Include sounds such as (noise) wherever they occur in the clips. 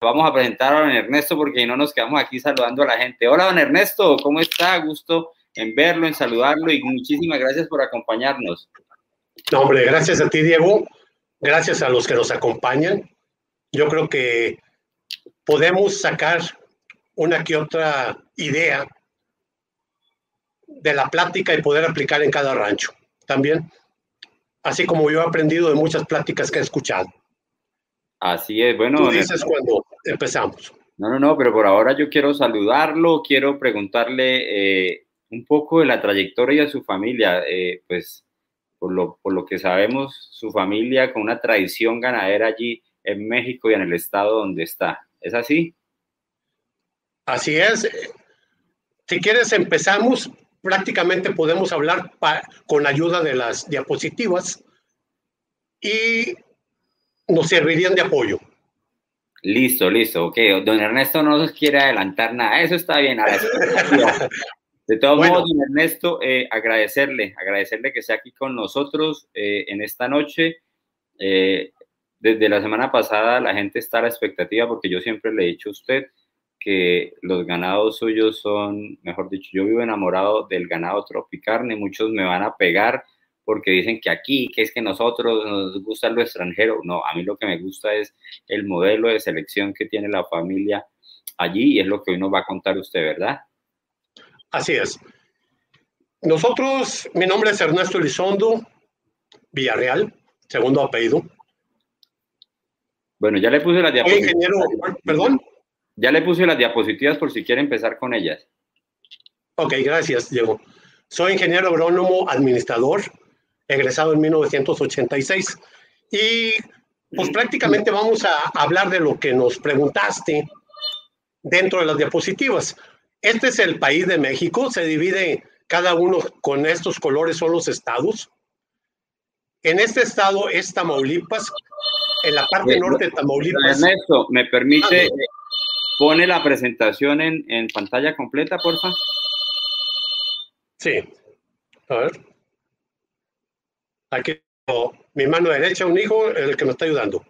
vamos a presentar a don Ernesto porque no nos quedamos aquí saludando a la gente. Hola, don Ernesto, ¿cómo está? Gusto en verlo, en saludarlo y muchísimas gracias por acompañarnos. No, hombre, gracias a ti, Diego. Gracias a los que nos acompañan. Yo creo que podemos sacar una que otra idea de la plática y poder aplicar en cada rancho también, así como yo he aprendido de muchas pláticas que he escuchado. Así es, bueno. Tú dices cuando empezamos. No, no, no, pero por ahora yo quiero saludarlo, quiero preguntarle eh, un poco de la trayectoria de su familia, eh, pues por lo, por lo que sabemos, su familia con una tradición ganadera allí en México y en el estado donde está. ¿Es así? Así es. Si quieres, empezamos. Prácticamente podemos hablar con ayuda de las diapositivas y nos servirían de apoyo. Listo, listo. Ok, don Ernesto no nos quiere adelantar nada. Eso está bien. de todos modos, don Ernesto, eh, agradecerle, agradecerle que sea aquí con nosotros eh, en esta noche. Eh, desde la semana pasada la gente está a la expectativa porque yo siempre le he dicho a usted que los ganados suyos son, mejor dicho, yo vivo enamorado del ganado tropicarne, muchos me van a pegar porque dicen que aquí, que es que nosotros nos gusta lo extranjero. No, a mí lo que me gusta es el modelo de selección que tiene la familia allí y es lo que hoy nos va a contar usted, ¿verdad? Así es. Nosotros, mi nombre es Ernesto Elizondo Villarreal, segundo apellido. Bueno, ya le puse las diapositivas. ingeniero, perdón. Ya le puse las diapositivas por si quiere empezar con ellas. Ok, gracias, Diego. Soy ingeniero agrónomo administrador, egresado en 1986. Y pues prácticamente vamos a hablar de lo que nos preguntaste dentro de las diapositivas. Este es el país de México, se divide cada uno con estos colores, son los estados. En este estado es Tamaulipas, en la parte norte de Tamaulipas. Ernesto, ¿me permite, ah, pone la presentación en, en pantalla completa, porfa? Sí. A ver. Aquí mi mano derecha, un hijo, el que me está ayudando.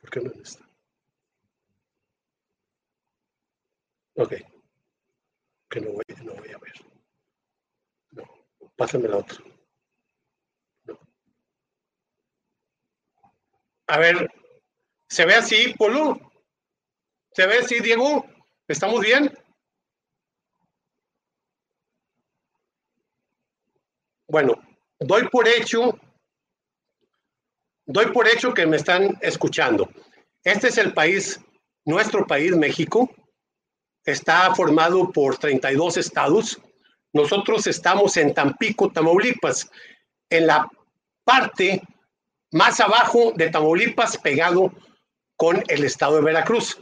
¿Por qué no está? Ok. Que no voy, no voy a ver. No, pásame la otra. No. A ver, ¿se ve así, Polo? ¿Se ve así, Diego? ¿Estamos bien? Bueno, doy por hecho, doy por hecho que me están escuchando. Este es el país, nuestro país, México. Está formado por 32 estados. Nosotros estamos en Tampico, Tamaulipas, en la parte más abajo de Tamaulipas, pegado con el estado de Veracruz.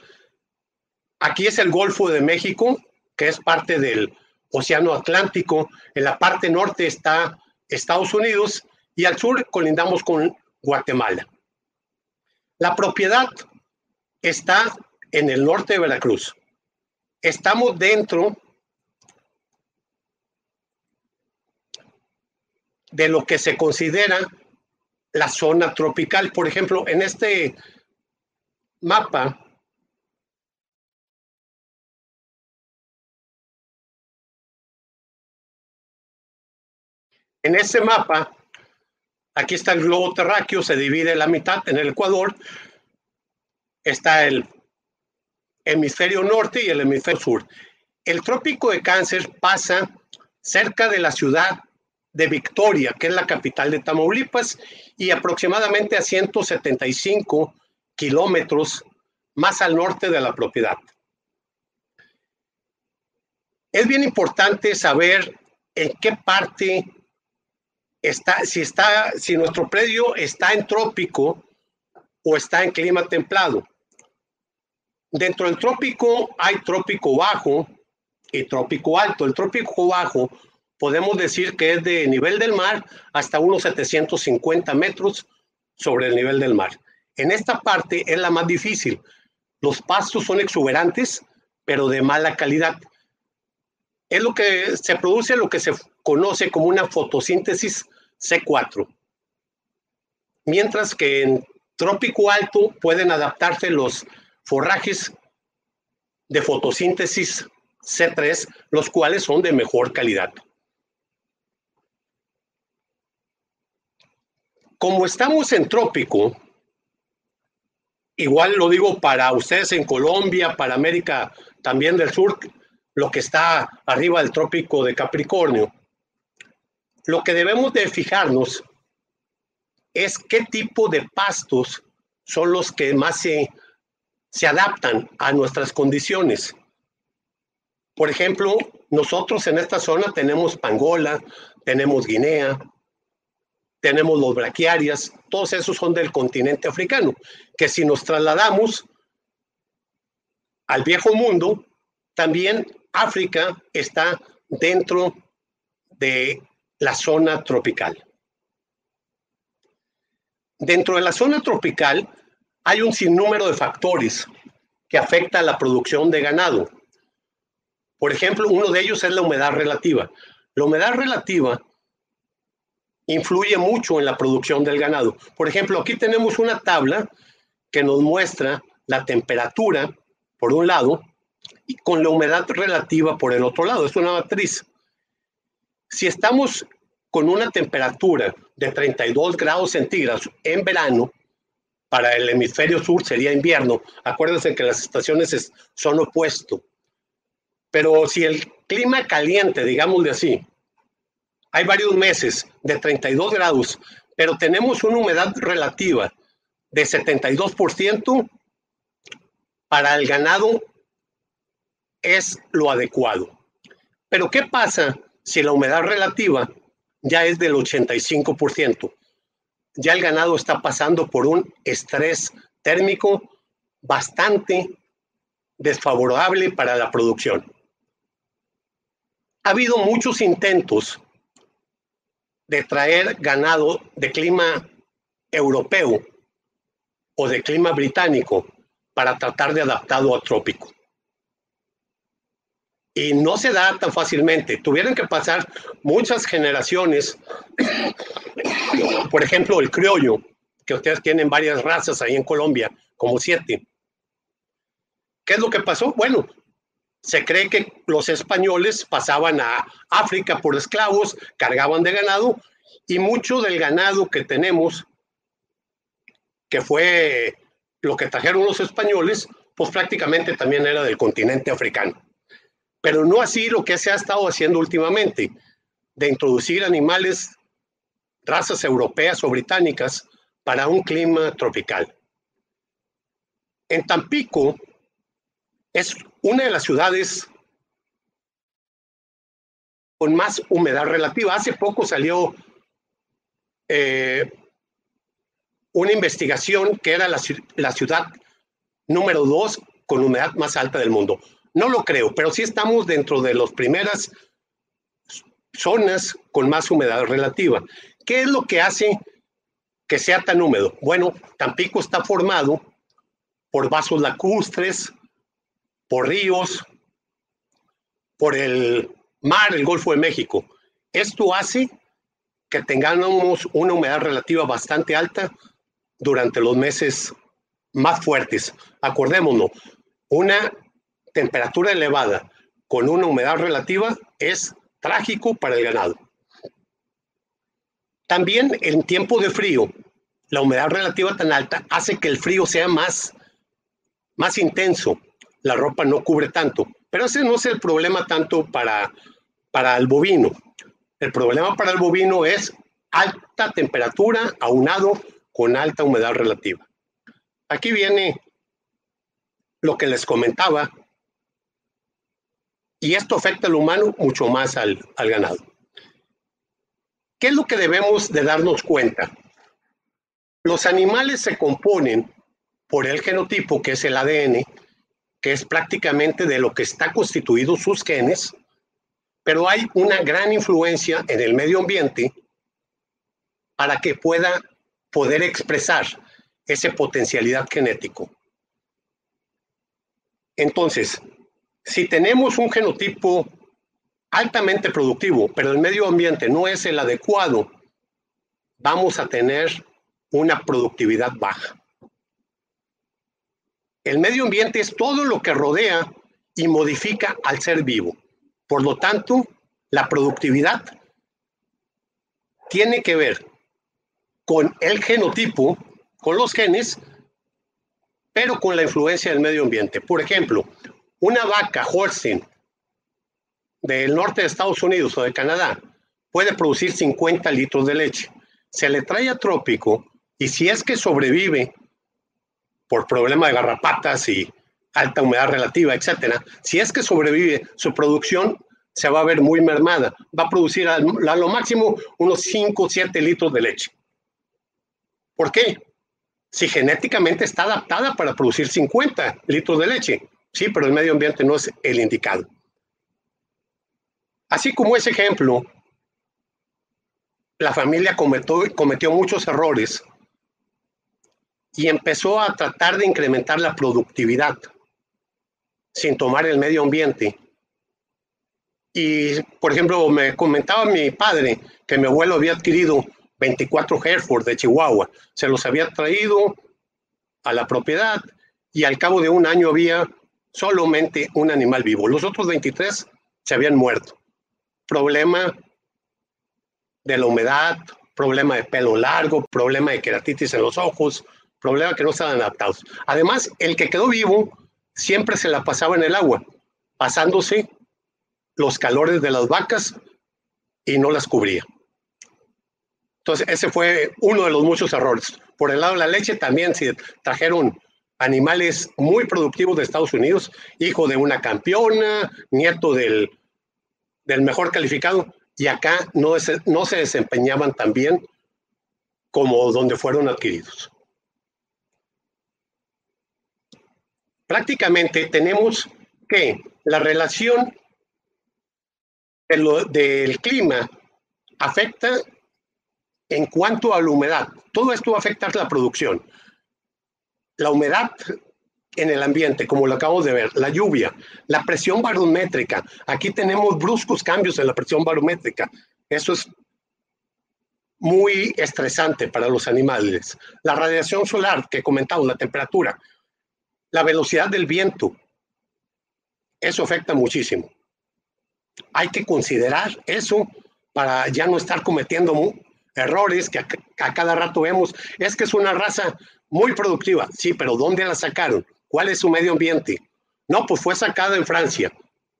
Aquí es el Golfo de México, que es parte del Océano Atlántico. En la parte norte está Estados Unidos y al sur colindamos con Guatemala. La propiedad está en el norte de Veracruz. Estamos dentro de lo que se considera la zona tropical. Por ejemplo, en este mapa En ese mapa, aquí está el globo terráqueo, se divide la mitad en el Ecuador, está el hemisferio norte y el hemisferio sur. El trópico de cáncer pasa cerca de la ciudad de Victoria, que es la capital de Tamaulipas, y aproximadamente a 175 kilómetros más al norte de la propiedad. Es bien importante saber en qué parte está, si, está, si nuestro predio está en trópico o está en clima templado. Dentro del trópico hay trópico bajo y trópico alto. El trópico bajo podemos decir que es de nivel del mar hasta unos 750 metros sobre el nivel del mar. En esta parte es la más difícil. Los pastos son exuberantes, pero de mala calidad. Es lo que se produce lo que se conoce como una fotosíntesis C4. Mientras que en trópico alto pueden adaptarse los forrajes de fotosíntesis C3, los cuales son de mejor calidad. Como estamos en trópico, igual lo digo para ustedes en Colombia, para América también del Sur, lo que está arriba del trópico de Capricornio, lo que debemos de fijarnos es qué tipo de pastos son los que más se, se adaptan a nuestras condiciones. Por ejemplo, nosotros en esta zona tenemos pangola, tenemos guinea, tenemos los braquiarias, todos esos son del continente africano, que si nos trasladamos al viejo mundo, también África está dentro de la zona tropical. Dentro de la zona tropical hay un sinnúmero de factores que afectan a la producción de ganado. Por ejemplo, uno de ellos es la humedad relativa. La humedad relativa influye mucho en la producción del ganado. Por ejemplo, aquí tenemos una tabla que nos muestra la temperatura por un lado y con la humedad relativa por el otro lado. Es una matriz. Si estamos con una temperatura de 32 grados centígrados en verano, para el hemisferio sur sería invierno. Acuérdense que las estaciones son opuestos. Pero si el clima caliente, digámosle así, hay varios meses de 32 grados, pero tenemos una humedad relativa de 72%, para el ganado es lo adecuado. Pero ¿qué pasa si la humedad relativa ya es del 85%? Ya el ganado está pasando por un estrés térmico bastante desfavorable para la producción. Ha habido muchos intentos de traer ganado de clima europeo o de clima británico para tratar de adaptarlo a trópico. Y no se da tan fácilmente. Tuvieron que pasar muchas generaciones, por ejemplo, el criollo, que ustedes tienen varias razas ahí en Colombia, como siete. ¿Qué es lo que pasó? Bueno, se cree que los españoles pasaban a África por esclavos, cargaban de ganado y mucho del ganado que tenemos, que fue lo que trajeron los españoles, pues prácticamente también era del continente africano. Pero no así lo que se ha estado haciendo últimamente, de introducir animales, razas europeas o británicas para un clima tropical. En Tampico, es una de las ciudades con más humedad relativa. Hace poco salió eh, una investigación que era la, la ciudad número dos con humedad más alta del mundo. No lo creo, pero sí estamos dentro de las primeras zonas con más humedad relativa. ¿Qué es lo que hace que sea tan húmedo? Bueno, Tampico está formado por vasos lacustres, por ríos, por el mar, el Golfo de México. Esto hace que tengamos una humedad relativa bastante alta durante los meses más fuertes. Acordémonos, una temperatura elevada con una humedad relativa es trágico para el ganado. También en tiempo de frío, la humedad relativa tan alta hace que el frío sea más, más intenso la ropa no cubre tanto. Pero ese no es el problema tanto para, para el bovino. El problema para el bovino es alta temperatura aunado con alta humedad relativa. Aquí viene lo que les comentaba, y esto afecta al humano mucho más al, al ganado. ¿Qué es lo que debemos de darnos cuenta? Los animales se componen por el genotipo, que es el ADN, que es prácticamente de lo que está constituido sus genes, pero hay una gran influencia en el medio ambiente para que pueda poder expresar esa potencialidad genético. Entonces, si tenemos un genotipo altamente productivo, pero el medio ambiente no es el adecuado, vamos a tener una productividad baja. El medio ambiente es todo lo que rodea y modifica al ser vivo. Por lo tanto, la productividad tiene que ver con el genotipo, con los genes, pero con la influencia del medio ambiente. Por ejemplo, una vaca Holstein del norte de Estados Unidos o de Canadá puede producir 50 litros de leche. Se le trae a trópico y si es que sobrevive por problema de garrapatas y alta humedad relativa, etcétera, si es que sobrevive, su producción se va a ver muy mermada. Va a producir a, lo máximo unos 5 o 7 litros de leche. ¿Por qué? Si genéticamente está adaptada para producir 50 litros de leche. Sí, pero el medio ambiente no es el indicado. Así como ese ejemplo, la familia cometió, muchos errores y empezó a tratar de incrementar la productividad sin tomar el medio ambiente. Y, por ejemplo, me comentaba mi padre que mi abuelo había adquirido 24 Hereford de Chihuahua. Se los había traído a la propiedad y al cabo de un año había solamente un animal vivo. Los otros 23 se habían muerto. Problema de la humedad, problema de pelo largo, problema de queratitis en los ojos, problema que no estaban adaptados. Además, el que quedó vivo siempre se la pasaba en el agua, pasándose los calores de las vacas y no las cubría. Entonces, ese fue uno de los muchos errores. Por el lado de la leche, también se trajeron animales muy productivos de Estados Unidos, hijo de una campeona, nieto del, del mejor calificado, y acá no, no se desempeñaban tan bien como donde fueron adquiridos. Prácticamente tenemos que la relación del clima afecta en cuanto a la humedad. Todo esto va a afectar la producción. La humedad en el ambiente, como lo acabamos de ver, la lluvia, la presión barométrica. Aquí tenemos bruscos cambios en la presión barométrica. Eso es muy estresante para los animales. La radiación solar que comentamos, la temperatura, la velocidad del viento, eso afecta muchísimo. Hay que considerar eso para ya no estar cometiendo errores que a, cada rato vemos. Es que es una raza muy productiva. Sí, pero ¿dónde la sacaron? ¿Cuál es su medio ambiente? No, pues fue sacada en Francia.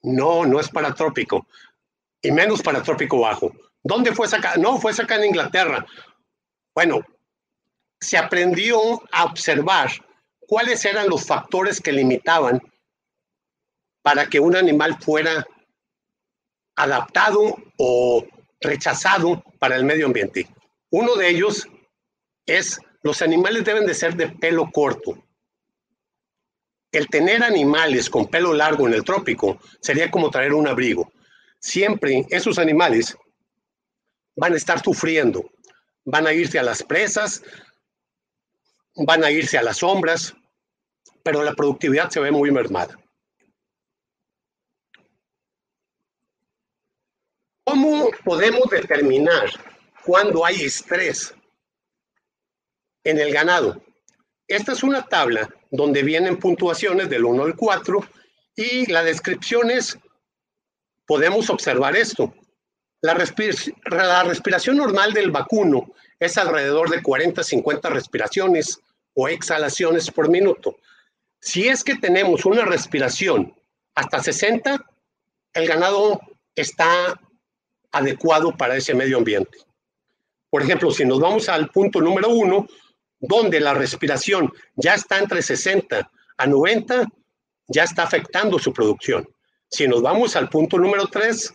No, no es para trópico. Y menos para trópico bajo. ¿Dónde fue sacada? No, fue sacada en Inglaterra. Bueno, se aprendió a observar cuáles eran los factores que limitaban para que un animal fuera adaptado o rechazado para el medio ambiente. Uno de ellos es los animales deben de ser de pelo corto. El tener animales con pelo largo en el trópico sería como traer un abrigo. Siempre esos animales van a estar sufriendo, van a irse a las presas, van a irse a las sombras, pero la productividad se ve muy mermada. ¿Cómo podemos determinar cuando hay estrés en el ganado? Esta es una tabla donde vienen puntuaciones del 1 al 4 y la descripción es, podemos observar esto. La, la respiración normal del vacuno es alrededor de 40-50 respiraciones o exhalaciones por minuto. Si es que tenemos una respiración hasta 60, el ganado está adecuado para ese medio ambiente. Por ejemplo, si nos vamos al punto número uno, donde la respiración ya está entre 60 a 90, ya está afectando su producción. Si nos vamos al punto número tres,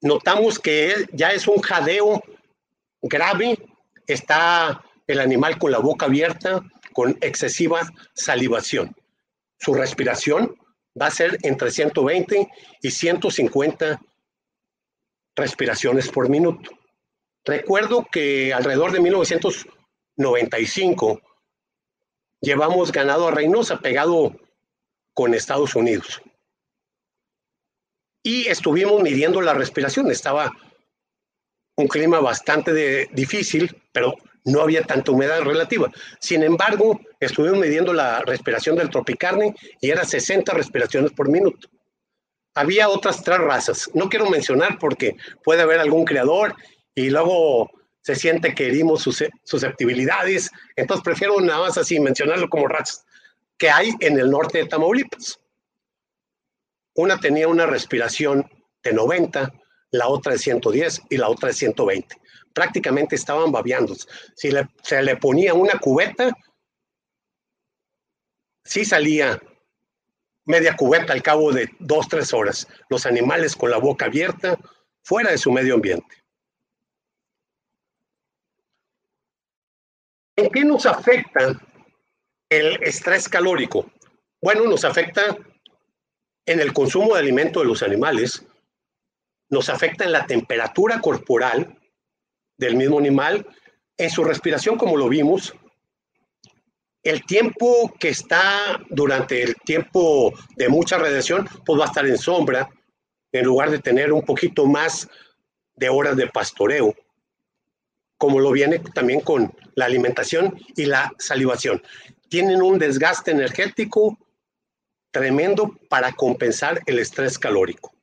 notamos que ya es un jadeo grave, está el animal con la boca abierta, con excesiva salivación. Su respiración va a ser entre 120 y 150 respiraciones por minuto. Recuerdo que alrededor de 1995 llevamos ganado a Reynosa pegado con Estados Unidos. Y estuvimos midiendo la respiración. Estaba un clima bastante difícil, pero no había tanta humedad relativa. Sin embargo, estuvimos midiendo la respiración del tropicarne y era 60 respiraciones por minuto. Había otras tres razas. No quiero mencionar porque puede haber algún creador y luego se siente que herimos sus susceptibilidades. Entonces prefiero nada más así mencionarlo como razas que hay en el norte de Tamaulipas. Una tenía una respiración de 90, la otra de 110 y la otra de 120. Prácticamente estaban babeando. Si se le ponía una cubeta, sí salía media cubeta al cabo de dos, tres horas. Los animales con la boca abierta, fuera de su medio ambiente. ¿En qué nos afecta el estrés calórico? Bueno, nos afecta en el consumo de alimento de los animales, nos afecta en la temperatura corporal del mismo animal, en su respiración, como lo vimos, el tiempo que está durante el tiempo de mucha radiación, pues va a estar en sombra, en lugar de tener un poquito más de horas de pastoreo, como lo viene también con la alimentación y la salivación. Tienen un desgaste energético tremendo para compensar el estrés calórico.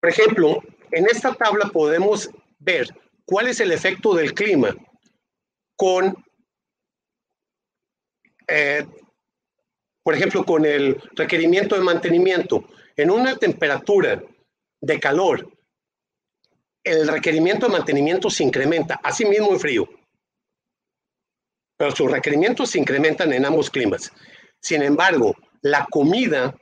Por ejemplo, en esta tabla podemos ver cuál es el efecto del clima con, eh, por ejemplo, con el requerimiento de mantenimiento. En una temperatura de calor, el requerimiento de mantenimiento se incrementa, así mismo en frío. Pero sus requerimientos se incrementan en ambos climas. Sin embargo, la comida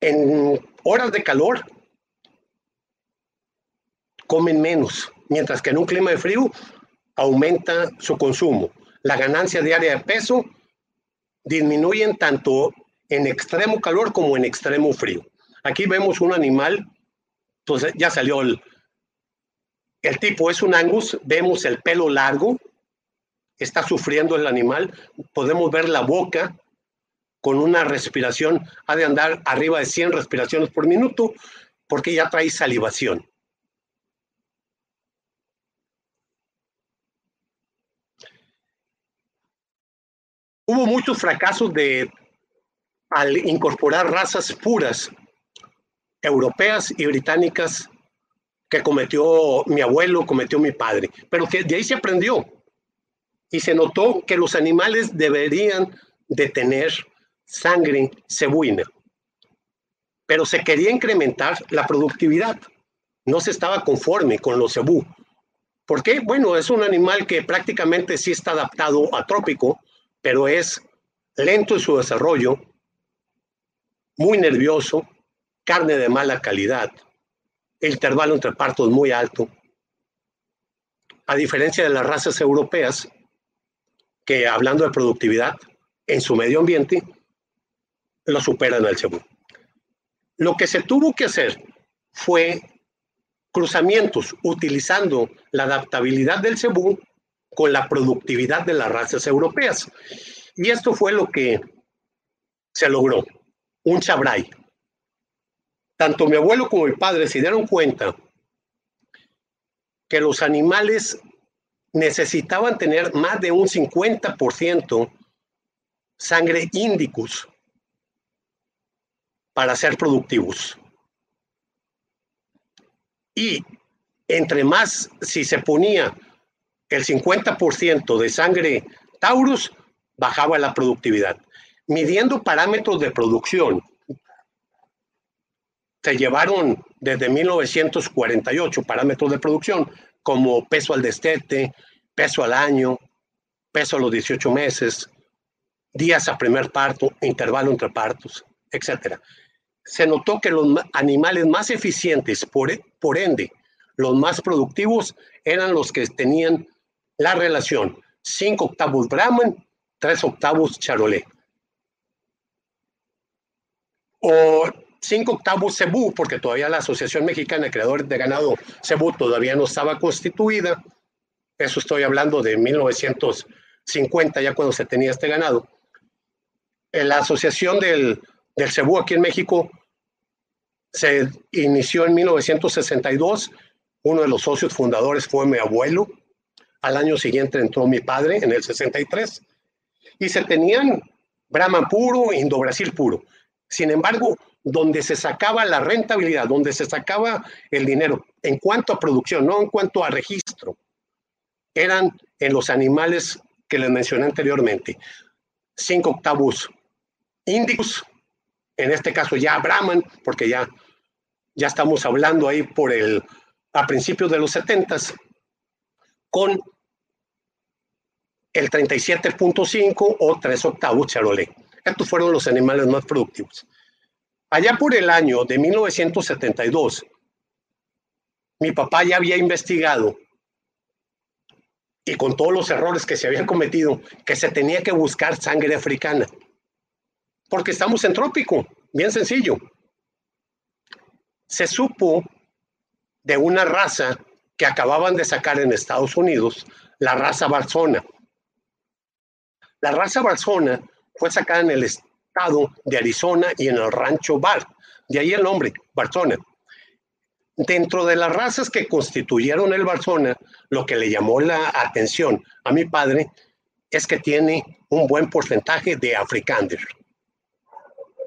en horas de calor comen menos, mientras que en un clima de frío aumenta su consumo. La ganancia diaria de peso disminuyen tanto en extremo calor como en extremo frío. Aquí vemos un animal, pues ya salió el, el tipo, es un angus, vemos el pelo largo, está sufriendo el animal, podemos ver la boca, con una respiración, ha de andar arriba de 100 respiraciones por minuto, porque ya trae salivación. Hubo muchos fracasos de al incorporar razas puras europeas y británicas que cometió mi abuelo, cometió mi padre, pero que de ahí se aprendió y se notó que los animales deberían de tener sangre cebuina. Pero se quería incrementar la productividad. No se estaba conforme con los cebú. ¿Por qué? Bueno, es un animal que prácticamente sí está adaptado a trópico, pero es lento en su desarrollo, muy nervioso, carne de mala calidad, el intervalo entre partos muy alto. A diferencia de las razas europeas, que hablando de productividad en su medio ambiente, lo superan al cebú. Lo que se tuvo que hacer fue cruzamientos utilizando la adaptabilidad del cebú con la productividad de las razas europeas. Y esto fue lo que se logró, un chabray. Tanto mi abuelo como mi padre se dieron cuenta que los animales necesitaban tener más de un 50% sangre índicos para ser productivos. Y entre más, si se ponía el 50% de sangre Taurus, bajaba la productividad. Midiendo parámetros de producción, se llevaron desde 1948 parámetros de producción como peso al destete, peso al año, peso a los 18 meses, días a primer parto, intervalo entre partos, etcétera se notó que los animales más eficientes, por, por ende, los más productivos, eran los que tenían la relación 5 octavos Brahman, 3 octavos Charolais. O 5 octavos Cebú, porque todavía la Asociación Mexicana de Creadores de Ganado Cebú todavía no estaba constituida. Eso estoy hablando de 1950, ya cuando se tenía este ganado. La Asociación del, del Cebú aquí en México se inició en 1962. Uno de los socios fundadores fue mi abuelo. Al año siguiente entró mi padre en el 63. Y se tenían Brahman puro, Indo-Brasil puro. Sin embargo, donde se sacaba la rentabilidad, donde se sacaba el dinero, en cuanto a producción, no en cuanto a registro, eran en los animales que les mencioné anteriormente. Cinco octavos índicos, en este caso ya Brahman, porque ya, ya estamos hablando ahí por el, a principios de los 70 con el 37.5 o 3 octavos Charolais. Estos fueron los animales más productivos. Allá por el año de 1972, mi papá ya había investigado y con todos los errores que se habían cometido, que se tenía que buscar sangre africana porque estamos en trópico, bien sencillo. Se supo de una raza que acababan de sacar en Estados Unidos, la raza Barzona. La raza Barzona fue sacada en el estado de Arizona y en el rancho Bar, de ahí el nombre, Barzona. Dentro de las razas que constituyeron el Barzona, lo que le llamó la atención a mi padre es que tiene un buen porcentaje de Afrikaner.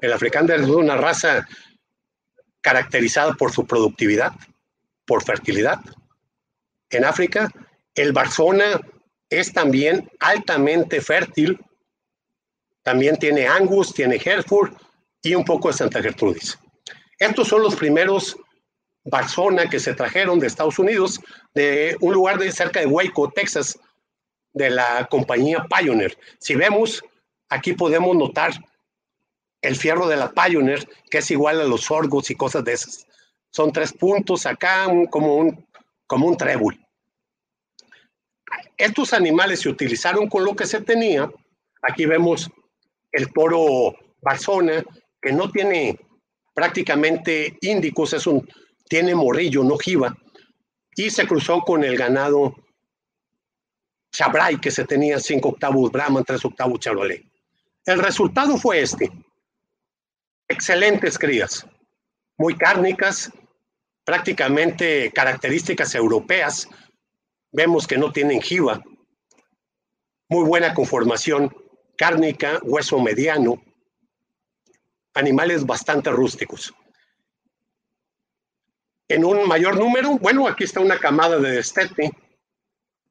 El africano es una raza caracterizada por su productividad, por fertilidad. En África, el Barzona es también altamente fértil. También tiene Angus, tiene Hereford y un poco de Santa Gertrudis. Estos son los primeros Barzona que se trajeron de Estados Unidos, de un lugar de cerca de Waco, Texas, de la compañía Pioneer. Si vemos, aquí podemos notar el fierro de la Pioneer, que es igual a los sorgos y cosas de esas. Son tres puntos acá, como, un, como un trébol. Estos animales se utilizaron con lo que se tenía. Aquí vemos el toro Barzona, que no tiene prácticamente índicos, es un, tiene morrillo, no jiba, y se cruzó con el ganado Chabray, que se tenía cinco octavos Brahman, tres octavos Charolais. El resultado fue este excelentes crías, muy cárnicas, prácticamente características europeas. Vemos que no tienen jiba, muy buena conformación cárnica, hueso mediano, animales bastante rústicos. En un mayor número, bueno, aquí está una camada de destete.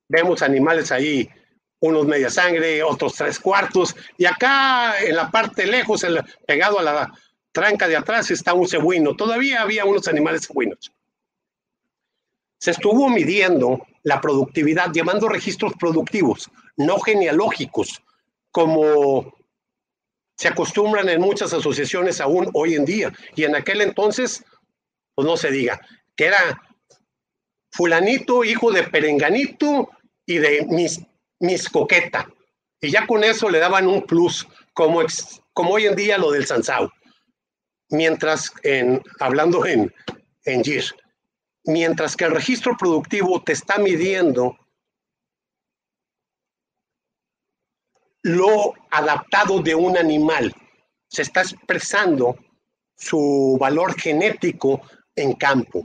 Vemos animales ahí unos media sangre, otros tres cuartos, y acá en la parte lejos, pegado a la tranca de atrás, está un cebuino. Todavía había unos animales cebuinos. Se estuvo midiendo la productividad, llevando registros productivos, no genealógicos, como se acostumbran en muchas asociaciones aún hoy en día. Y en aquel entonces, pues no se diga, que era fulanito, hijo de perenganito y de mis mis coqueta. Y ya con eso le daban un plus, como, como hoy en día lo del Sansao. Mientras, en, hablando en, en GIR, mientras que el registro productivo te está midiendo lo adaptado de un animal, se está expresando su valor genético en campo.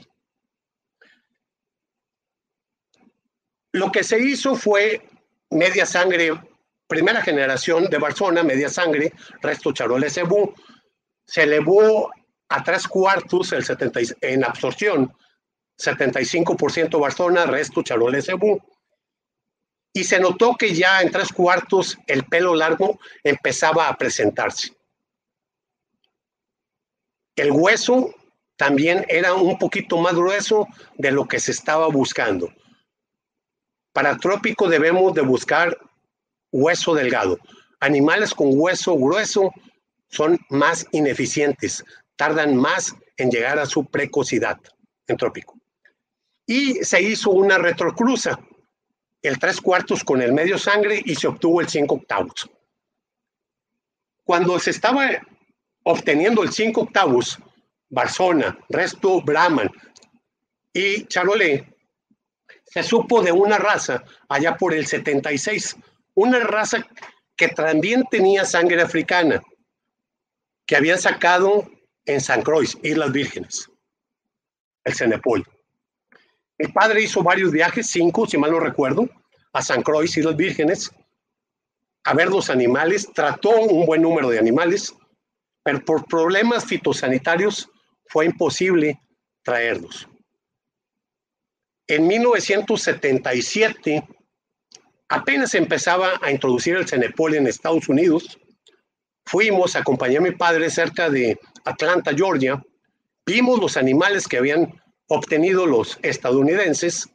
Lo que se hizo fue media sangre, primera generación de Barzona, media sangre, resto Charolais Cebú, se elevó a tres cuartos el 70, en absorción, 75% Barzona, resto Charolais Cebú. Y se notó que ya en tres cuartos el pelo largo empezaba a presentarse. El hueso también era un poquito más grueso de lo que se estaba buscando. Para trópico debemos de buscar hueso delgado. Animales con hueso grueso son más ineficientes, tardan más en llegar a su precocidad en trópico. Y se hizo una retrocruza. El tres cuartos con el medio sangre y se obtuvo el cinco octavos. Cuando se estaba obteniendo el cinco octavos, Barzona, Resto Brahman y Charolais, se supo de una raza allá por el 76, una raza que también tenía sangre africana, que habían sacado en San Croix, Islas Vírgenes, el Cenepol. Mi padre hizo varios viajes, cinco, si mal no recuerdo, a San Croix, Islas Vírgenes, a ver los animales, trató un buen número de animales, pero por problemas fitosanitarios fue imposible traerlos. En 1977 apenas empezaba a introducir el Cenepol en Estados Unidos. Fuimos, acompañé a mi padre cerca de Atlanta, Georgia. Vimos los animales que habían obtenido los estadounidenses.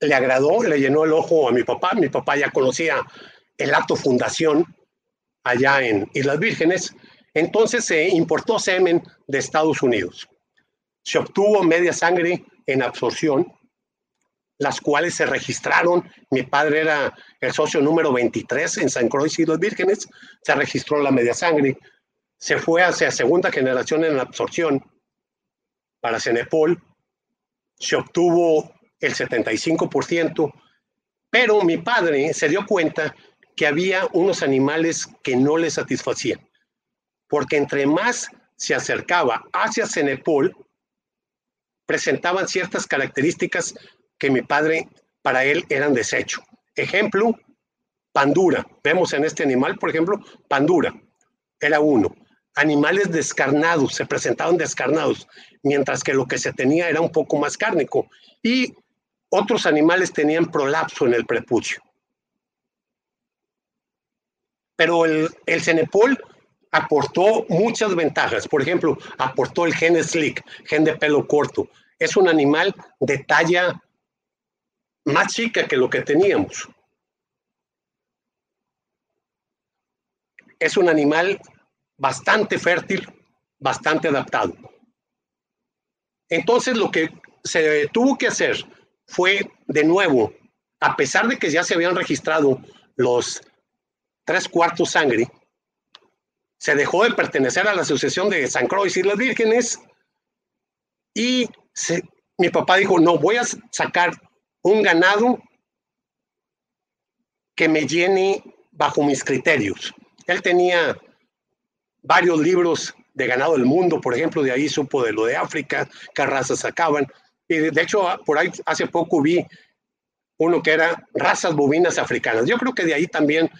Le agradó, le llenó el ojo a mi papá. Mi papá ya conocía el acto fundación allá en Islas Vírgenes. Entonces se importó semen de Estados Unidos. Se obtuvo media sangre en absorción, las cuales se registraron. Mi padre era el socio número 23 en San Croix y los Vírgenes, se registró la media sangre, se fue hacia segunda generación en absorción para Cenepol, se obtuvo el 75%, pero mi padre se dio cuenta que había unos animales que no le satisfacían, porque entre más se acercaba hacia Cenepol, presentaban ciertas características que mi padre, para él, eran desecho. Ejemplo, pandura. Vemos en este animal, por ejemplo, pandura. Era uno. Animales descarnados, se presentaban descarnados, mientras que lo que se tenía era un poco más cárnico. Y otros animales tenían prolapso en el prepucio. Pero el, el Cenepol aportó muchas ventajas. Por ejemplo, aportó el gen slick, gen de pelo corto. Es un animal de talla más chica que lo que teníamos. Es un animal bastante fértil, bastante adaptado. Entonces lo que se tuvo que hacer fue, de nuevo, a pesar de que ya se habían registrado los tres cuartos sangre, se dejó de pertenecer a la Asociación de San Croix y las Vírgenes y mi papá dijo, no, voy a sacar un ganado que me llene bajo mis criterios. Él tenía varios libros de ganado del mundo, por ejemplo, de ahí supo de lo de África, qué razas sacaban. Y de hecho, por ahí hace poco vi uno que era razas bovinas africanas. Yo creo que de ahí también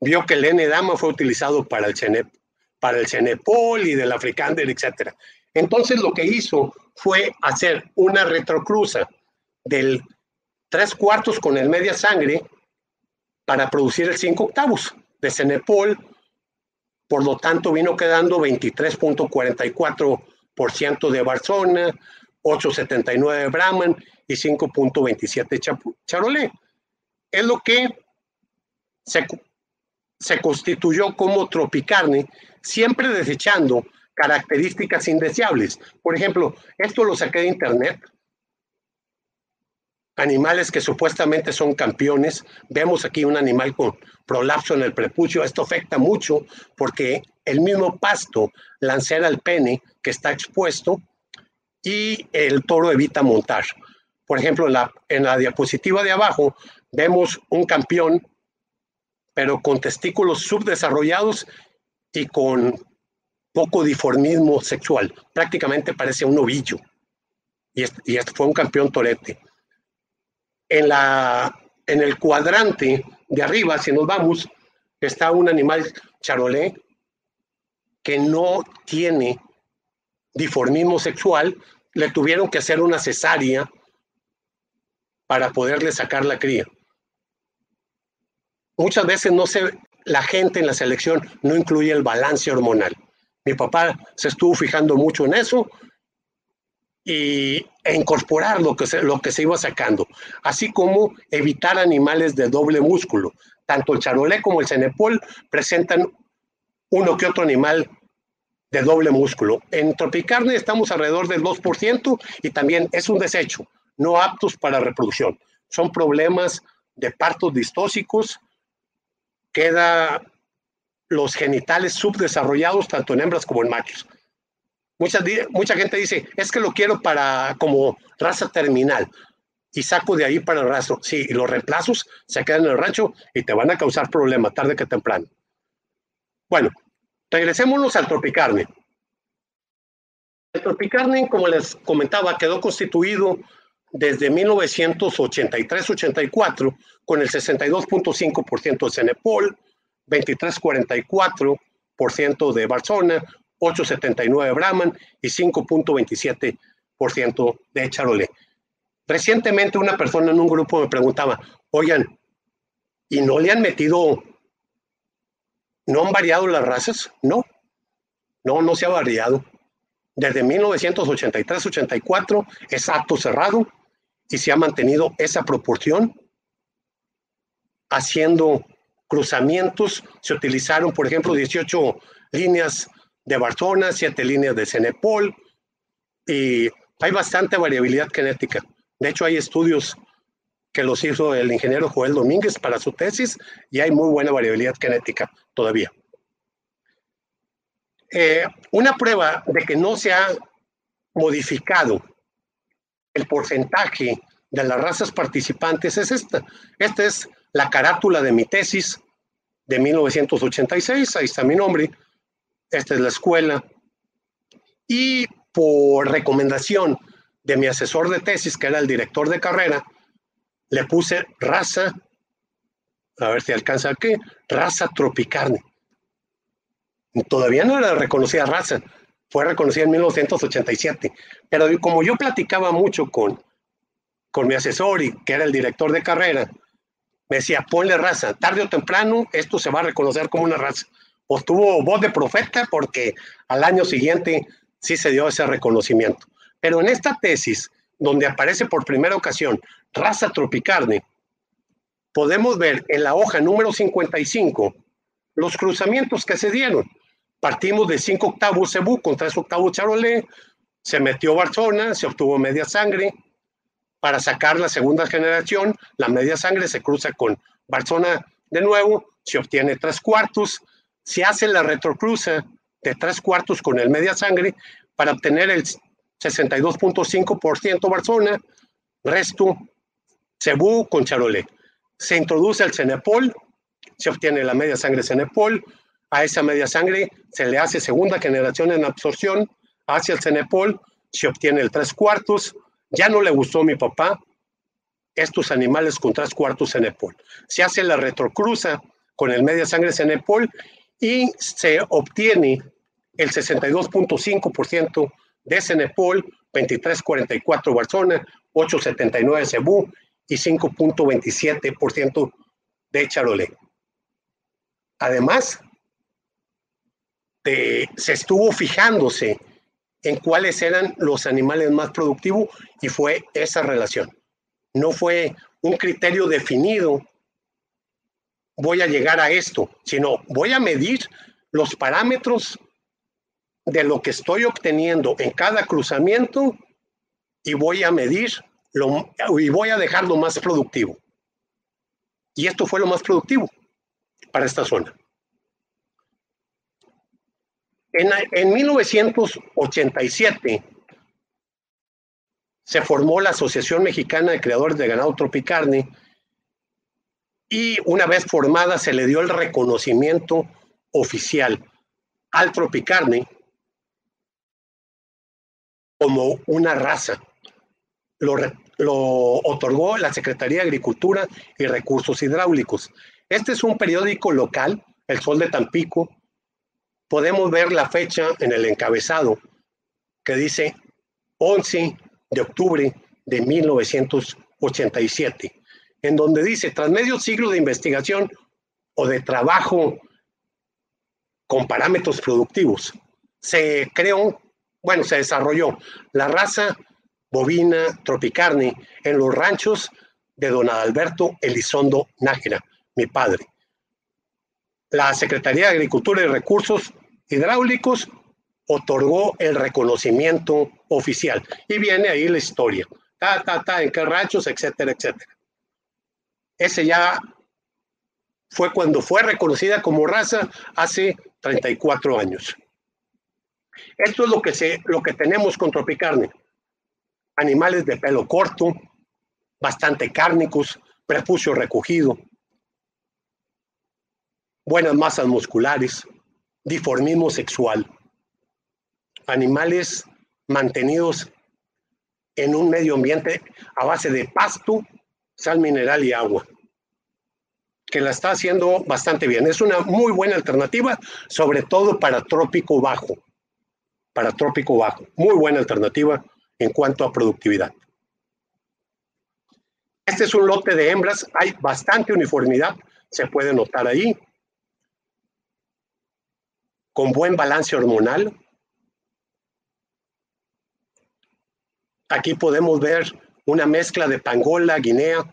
vio que el N-Dama fue utilizado para el, Cenep, para el Cenepol y del Afrikander, etc. Entonces lo que hizo fue hacer una retrocruza del tres cuartos con el media sangre para producir el cinco octavos de Cenepol. Por lo tanto, vino quedando 23.44% de Barzona, 8.79 de Brahman y 5.27 Charolais. Es lo que se se constituyó como tropicarne, siempre desechando características indeseables. Por ejemplo, esto lo saqué de internet. Animales que supuestamente son campeones. Vemos aquí un animal con prolapso en el prepucio. Esto afecta mucho porque el mismo pasto lancera el pene que está expuesto y el toro evita montar. Por ejemplo, la, en la diapositiva de abajo vemos un campeón pero con testículos subdesarrollados y con poco diformismo sexual. Prácticamente parece un ovillo. Y este, fue un campeón torete. En, la, en el cuadrante de arriba, si nos vamos, está un animal charolé que no tiene diformismo sexual. Le tuvieron que hacer una cesárea para poderle sacar la cría muchas veces no se, la gente en la selección no incluye el balance hormonal. Mi papá se estuvo fijando mucho en eso y, e incorporar lo que, se, lo que se iba sacando, así como evitar animales de doble músculo. Tanto el charolé como el cenepol presentan uno que otro animal de doble músculo. En tropicarne estamos alrededor del 2% y también es un desecho, no aptos para reproducción. son problemas de partos distóxicos, queda los genitales subdesarrollados tanto en hembras como en machos. Mucha, mucha gente dice, es que lo quiero para como raza terminal y saco de ahí para el rastro. Sí, y los reemplazos se quedan en el rancho y te van a causar problemas tarde que temprano. Bueno, regresémonos al tropicarne. El tropicarne, como les comentaba, quedó constituido desde 1983-84 con el 62.5% de Cenepol, 23.44% de Barzona, 8.79 Brahman y 5.27% de Charolais. Recientemente una persona en un grupo me preguntaba, oigan, ¿y no le han metido, no han variado las razas? No, no, no se ha variado. Desde 1983-84 es acto cerrado y se ha mantenido esa proporción haciendo cruzamientos. Se utilizaron, por ejemplo, 18 líneas de Barcelona, 7 líneas de Cenepol y hay bastante variabilidad genética. De hecho, hay estudios que los hizo el ingeniero Joel Domínguez para su tesis y hay muy buena variabilidad genética todavía. Eh, una prueba de que no se ha modificado el porcentaje de las razas participantes es esta. Esta es la carátula de mi tesis de 1986, ahí está mi nombre, esta es la escuela. Y por recomendación de mi asesor de tesis, que era el director de carrera, le puse raza, a ver si alcanza aquí, raza tropicarne. Todavía no era reconocida raza, fue reconocida en 1987. Pero como yo platicaba mucho con, con mi asesor y que era el director de carrera, me decía, ponle raza, tarde o temprano esto se va a reconocer como una raza. Obtuvo voz de profeta porque al año siguiente sí se dio ese reconocimiento. Pero en esta tesis, donde aparece por primera ocasión raza tropicarne, podemos ver en la hoja número 55 los cruzamientos que se dieron. Partimos de 5 octavos Cebú con 3 octavos Charolais, se metió Barzona, se obtuvo media sangre. Para sacar la segunda generación, la media sangre se cruza con Barzona de nuevo, se obtiene 3 cuartos, se hace la retrocruza de 3 cuartos con el media sangre para obtener el 62.5% Barzona, resto Cebú con Charolais. Se introduce el Cenepol, se obtiene la media sangre Cenepol, a esa media sangre se le hace segunda generación en absorción hacia el Cenepol, se obtiene el tres cuartos, ya no le gustó a mi papá estos animales con tres cuartos Cenepol. Se hace la retrocruza con el media sangre Cenepol y se obtiene el 62.5% de Cenepol, 23.44 Barzona, 8.79 Cebú y 5.27% de Charolais. Además, se estuvo fijándose en cuáles eran los animales más productivos y fue esa relación. No fue un criterio definido, voy a llegar a esto, sino voy a medir los parámetros de lo que estoy obteniendo en cada cruzamiento y voy a medir lo, y voy a dejar lo más productivo. Y esto fue lo más productivo para esta zona. En, en 1987 se formó la Asociación Mexicana de Creadores de Ganado Tropicarne y una vez formada se le dio el reconocimiento oficial al Tropicarne como una raza. Lo, otorgó la Secretaría de Agricultura y Recursos Hidráulicos. Este es un periódico local, El Sol de Tampico. Podemos ver la fecha en el encabezado que dice 11 de octubre de 1987, en donde dice, tras medio siglo de investigación o de trabajo con parámetros productivos, se creó bueno, se desarrolló la raza bovina tropicarne en los ranchos de don Adalberto Elizondo Nájera, mi padre. La Secretaría de Agricultura y Recursos Hidráulicos otorgó el reconocimiento oficial. Y viene ahí la historia. Ta, ta, ta, en qué ranchos, etcétera, etcétera. Ese ya fue cuando fue reconocida como raza hace 34 años. Esto es lo que, se, lo que tenemos con Tropicarne. Animales de pelo corto, bastante cárnicos, prepucio recogido, buenas masas musculares, diformismo sexual, animales mantenidos en un medio ambiente a base de pasto, sal mineral y agua, que la está haciendo bastante bien. Es una muy buena alternativa, sobre todo para trópico bajo, para trópico bajo. Muy buena alternativa en cuanto a productividad. Este es un lote de hembras, hay bastante uniformidad, se puede notar ahí, con buen balance hormonal, Aquí podemos ver una mezcla de pangola, guinea.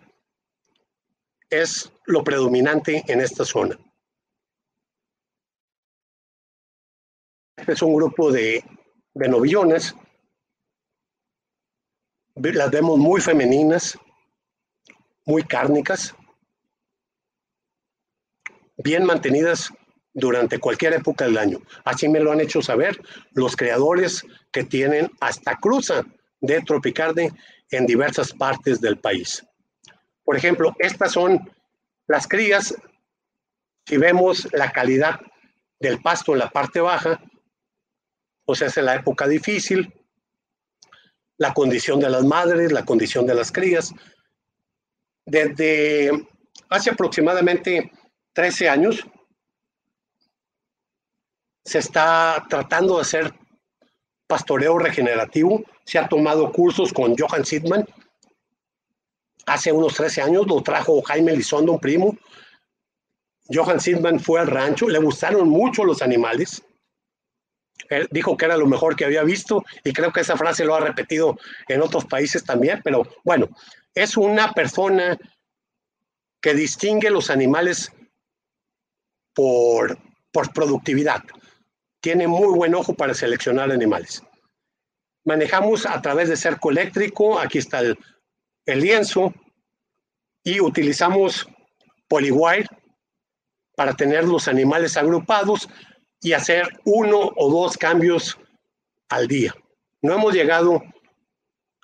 Es lo predominante en esta zona. Es un grupo de, de novillones. Las vemos muy femeninas, muy cárnicas, bien mantenidas durante cualquier época del año. Así me lo han hecho saber los creadores que tienen hasta cruza de tropicarne en diversas partes del país. Por ejemplo, estas son las crías. Si vemos la calidad del pasto en la parte baja, o sea, es en la época difícil, la condición de las madres, la condición de las crías. Desde hace aproximadamente 13 años, se está tratando de hacer pastoreo regenerativo. Se ha tomado cursos con Johan Sidman. Hace unos 13 años lo trajo Jaime Lizondo, un primo. Johan Sidman fue al rancho, le gustaron mucho los animales. Él dijo que era lo mejor que había visto y creo que esa frase lo ha repetido en otros países también, pero bueno, es una persona que distingue los animales por, por productividad tiene muy buen ojo para seleccionar animales. Manejamos a través de cerco eléctrico, aquí está el, lienzo, y utilizamos polywire para tener los animales agrupados y hacer uno o dos cambios al día. No hemos llegado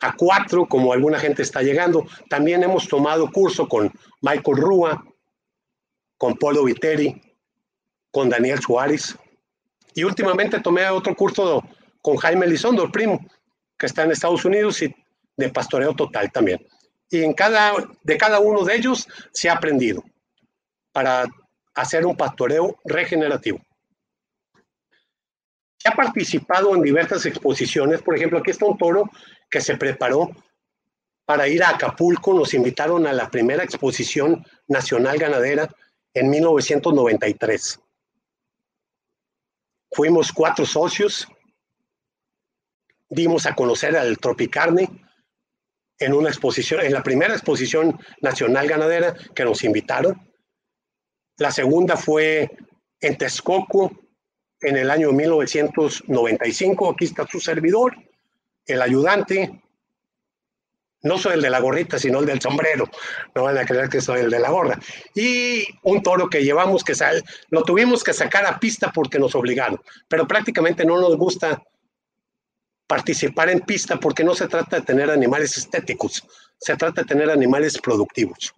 a cuatro como alguna gente está llegando. También hemos tomado curso con Michael Rúa, con Polo Viteri, con Daniel Suárez. Y últimamente tomé otro curso con Jaime Lizondo, el primo, que está en Estados Unidos y de pastoreo total también. Y en cada, de cada uno de ellos se ha aprendido para hacer un pastoreo regenerativo. Se ha participado en diversas exposiciones, por ejemplo, aquí está un toro que se preparó para ir a Acapulco, nos invitaron a la primera exposición nacional ganadera en 1993. Fuimos cuatro socios, dimos a conocer al Tropicarne en una exposición, en la primera exposición nacional ganadera que nos invitaron. La segunda fue en Texcoco en el año 1995. Aquí está su servidor, el ayudante, no soy el de la gorrita, sino el del sombrero. No van a creer que soy el de la gorra. Y un toro que llevamos que sal, lo tuvimos que sacar a pista porque nos obligaron. Pero prácticamente no nos gusta participar en pista porque no se trata de tener animales estéticos, se trata de tener animales productivos,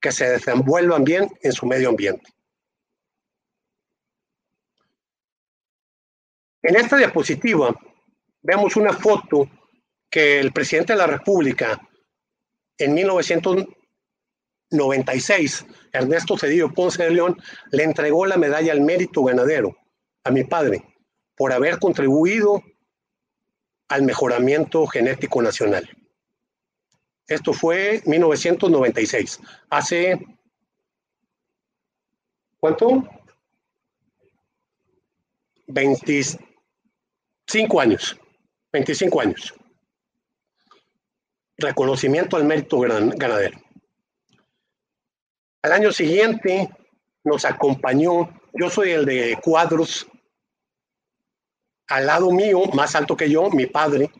que se desenvuelvan bien en su medio ambiente. En esta diapositiva vemos una foto que el presidente de la República en 1996, Ernesto Cedillo Ponce de León, le entregó la medalla al mérito ganadero a mi padre por haber contribuido al mejoramiento genético nacional. Esto fue 1996, hace ¿cuánto? 25 años, 25 años reconocimiento al mérito ganadero. Al año siguiente nos acompañó, yo soy el de cuadros, al lado mío, más alto que yo, mi padre.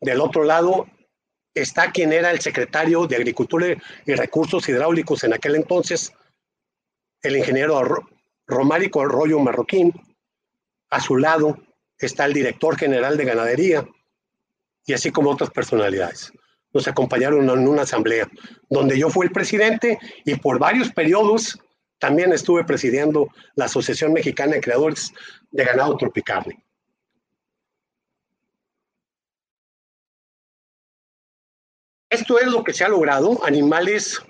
Del otro lado, está quien era el secretario de Agricultura y Recursos Hidráulicos en aquel entonces, el ingeniero Romárico Arroyo Marroquín. A su lado está el director general de ganadería y así como otras personalidades. Nos acompañaron en una asamblea donde yo fui el presidente y por varios periodos también estuve presidiendo la Asociación Mexicana de Creadores de Ganado Tropical. Esto es lo que se ha logrado, animales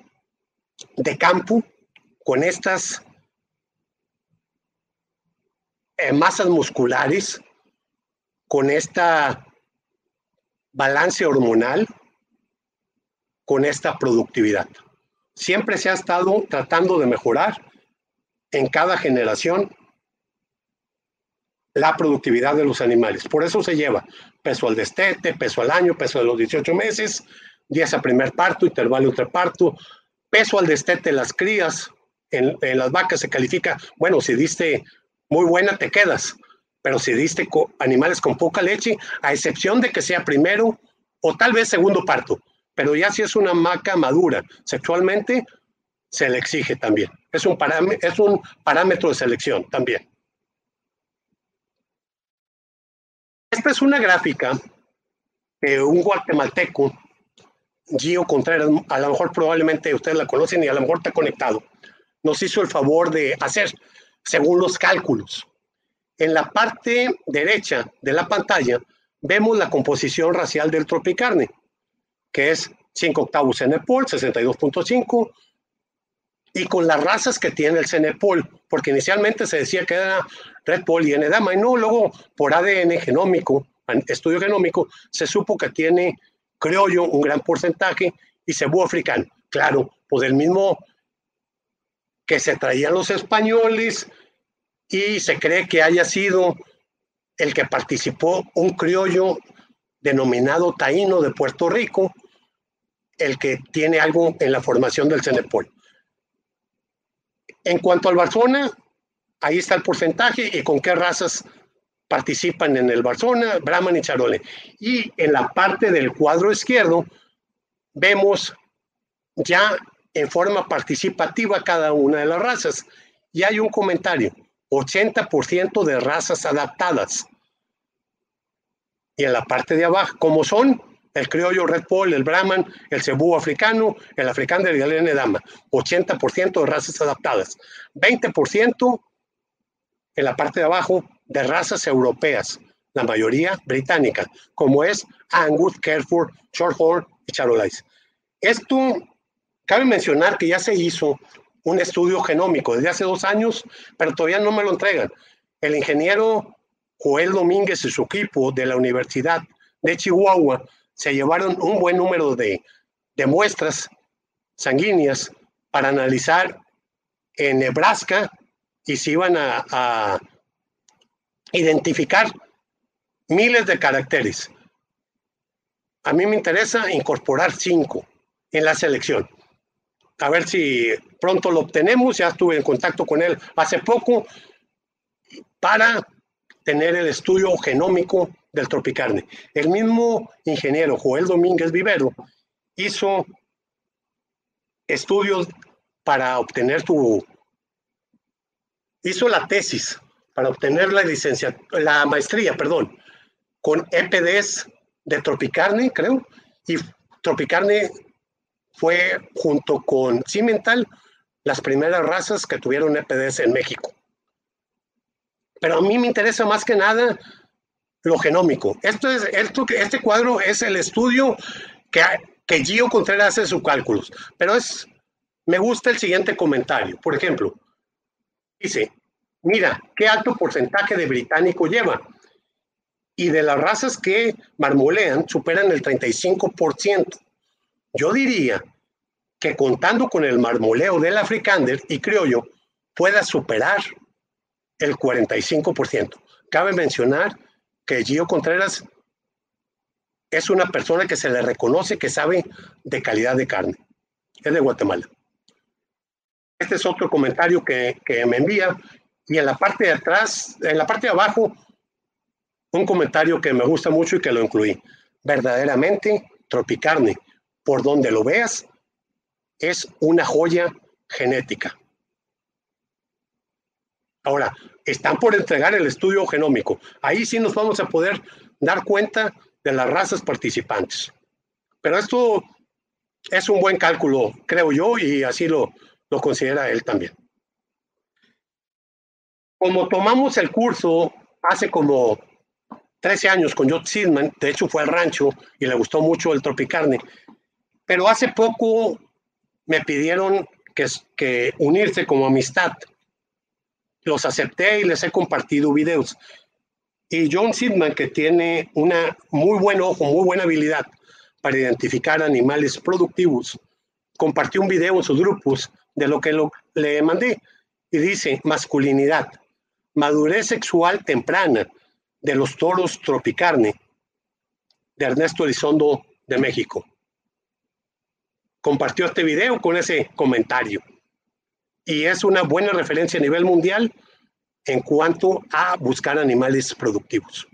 de campo con estas eh, masas musculares, con esta balance hormonal, con esta productividad. Siempre se ha estado tratando de mejorar en cada generación la productividad de los animales. Por eso se lleva peso al destete, peso al año, peso de los 18 meses, días a primer parto, intervalo entre parto, peso al destete las crías, en, las vacas se califica, bueno, si diste muy buena te quedas, pero si diste animales con poca leche, a excepción de que sea primero o tal vez segundo parto, pero ya si es una maca madura sexualmente, se le exige también. Es un, es un parámetro de selección también. Esta es una gráfica de un guatemalteco Gio Contreras, a lo mejor probablemente ustedes la conocen y a lo mejor está conectado, nos hizo el favor de hacer, según los cálculos. En la parte derecha de la pantalla vemos la composición racial del tropicarne, que es 5 octavos Cenepol, 62.5, y con las razas que tiene el Cenepol, porque inicialmente se decía que era Red Pol y Enedama, y no, luego por ADN genómico, estudio genómico, se supo que tiene criollo, un gran porcentaje, y cebú africano. Claro, pues el mismo que se traían los españoles y se cree que haya sido el que participó un criollo denominado taíno de Puerto Rico, el que tiene algo en la formación del Cenepol. En cuanto al Barcelona, ahí está el porcentaje y con qué razas participan en el Barcelona, Brahman y Charole. Y en la parte del cuadro izquierdo vemos ya en forma participativa cada una de las razas. Y hay un comentario, 80% de razas adaptadas. Y en la parte de abajo, como son el criollo Red Pole, el Brahman, el cebú africano, el africano de Galene Dama, 80% de razas adaptadas. 20% en la parte de abajo de razas europeas, la mayoría británica, como es Angus, Kerfur, Shorthorn y Charolais. Esto, cabe mencionar que ya se hizo un estudio genómico desde hace dos años, pero todavía no me lo entregan. El ingeniero Joel Domínguez y su equipo de la Universidad de Chihuahua se llevaron un buen número de, muestras sanguíneas para analizar en Nebraska y se iban a identificar miles de caracteres. A mí me interesa incorporar cinco en la selección. A ver si pronto lo obtenemos. Ya estuve en contacto con él hace poco para tener el estudio genómico del tropicarne. El mismo ingeniero Joel Domínguez Vivero hizo estudios para obtener su... hizo la tesis para obtener la licencia, la maestría, perdón, con EPDs de Tropicarne, creo, y Tropicarne fue junto con Cimental las primeras razas que tuvieron EPDs en México. Pero a mí me interesa más que nada lo genómico. Esto es, esto, este cuadro es el estudio que, que Gio Contreras hace sus cálculos, pero es, me gusta el siguiente comentario. Por ejemplo, dice, mira, qué alto porcentaje de británico lleva. Y de las razas que marmolean, superan el 35%. Yo diría que contando con el marmoleo del africander y criollo, pueda superar el 45%. Cabe mencionar que Gio Contreras es una persona que se le reconoce que sabe de calidad de carne. Es de Guatemala. Este es otro comentario que, me envía y en la parte de atrás, en la parte de abajo, un comentario que me gusta mucho y que lo incluí. Verdaderamente Tropicarne, por donde lo veas, es una joya genética. Ahora, están por entregar el estudio genómico. Ahí sí nos vamos a poder dar cuenta de las razas participantes. Pero esto es un buen cálculo, creo yo, y así lo, considera él también. Como tomamos el curso hace como 13 años con Jot Sidman, de hecho fue al rancho y le gustó mucho el Tropicarne, pero hace poco me pidieron que unirse como amistad. Los acepté y les he compartido videos. Y John Sidman, que tiene una muy buen ojo, muy buena habilidad para identificar animales productivos, compartió un video en sus grupos de lo que le mandé y dice masculinidad, madurez sexual temprana de los toros tropicarne de Ernesto Elizondo de México. Compartió este video con ese comentario y es una buena referencia a nivel mundial en cuanto a buscar animales productivos.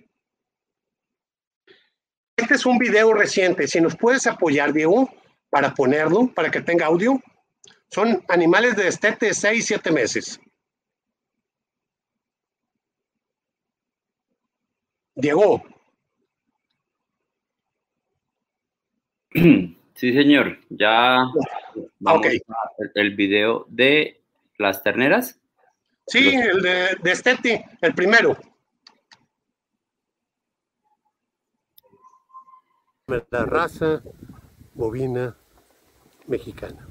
Este es un video reciente. Si nos puedes apoyar, Diego, para ponerlo, para que tenga audio. Son animales de destete de 6, 7 meses. Diego. (clears throat) Sí, señor. Ya vamos el video de las terneras. Sí, el de, de el primero. La raza bovina mexicana.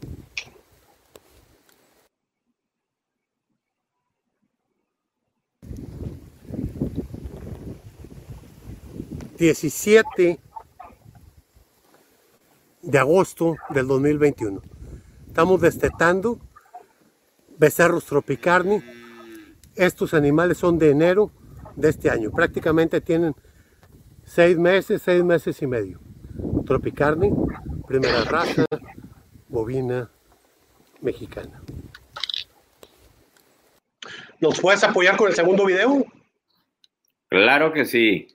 Diecisiete de agosto del 2021. Estamos destetando becerros tropicarni estos animales son de enero de este año. Prácticamente tienen seis meses, seis meses y medio. Tropicarne, primera raza, bovina mexicana. ¿Nos puedes apoyar con el segundo video? Claro que sí.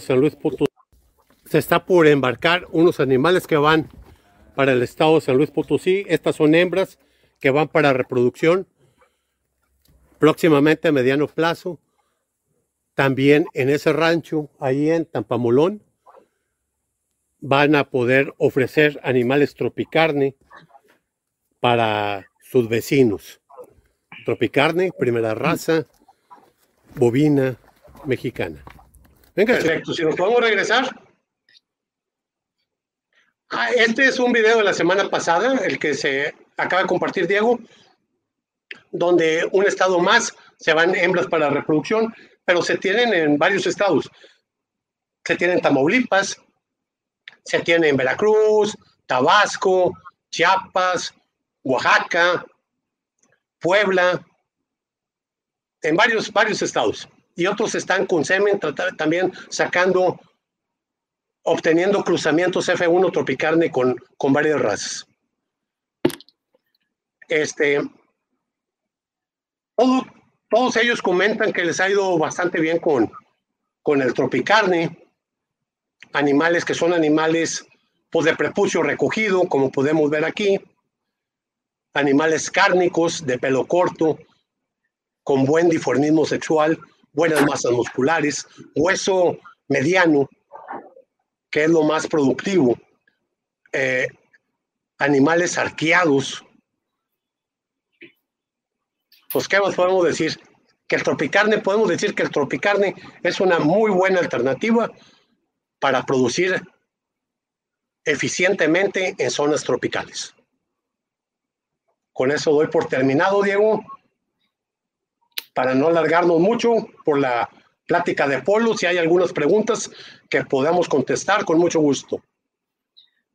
San Luis Potosí. Se está por embarcar unos animales que van para el estado de San Luis Potosí. Estas son hembras que van para reproducción próximamente a mediano plazo. También en ese rancho, ahí en Tampamolón, van a poder ofrecer animales tropicarne para sus vecinos. Tropicarne, primera raza, bovina mexicana. Venga, Perfecto, si nos podemos regresar. Ah, este es un video de la semana pasada, el que se acaba de compartir Diego, donde un estado más se van hembras para reproducción, pero se tienen en varios estados. Se tienen en Tamaulipas, se tiene en Veracruz, Tabasco, Chiapas, Oaxaca, Puebla, en varios, varios estados. Y otros están con semen también sacando obteniendo cruzamientos F1 tropicarne con, con varias razas. Este, todos ellos comentan que les ha ido bastante bien con, con el tropicarne, animales que son animales pues, de prepucio recogido, como podemos ver aquí, animales cárnicos de pelo corto, con buen diformismo sexual, buenas masas musculares, hueso mediano, que es lo más productivo. Eh, animales arqueados. Pues, ¿qué más podemos decir? Que el tropicarne, podemos decir que el tropicarne es una muy buena alternativa para producir eficientemente en zonas tropicales. Con eso doy por terminado, Diego, para no alargarnos mucho por la plática de Polo. Si hay algunas preguntas que podamos contestar, con mucho gusto.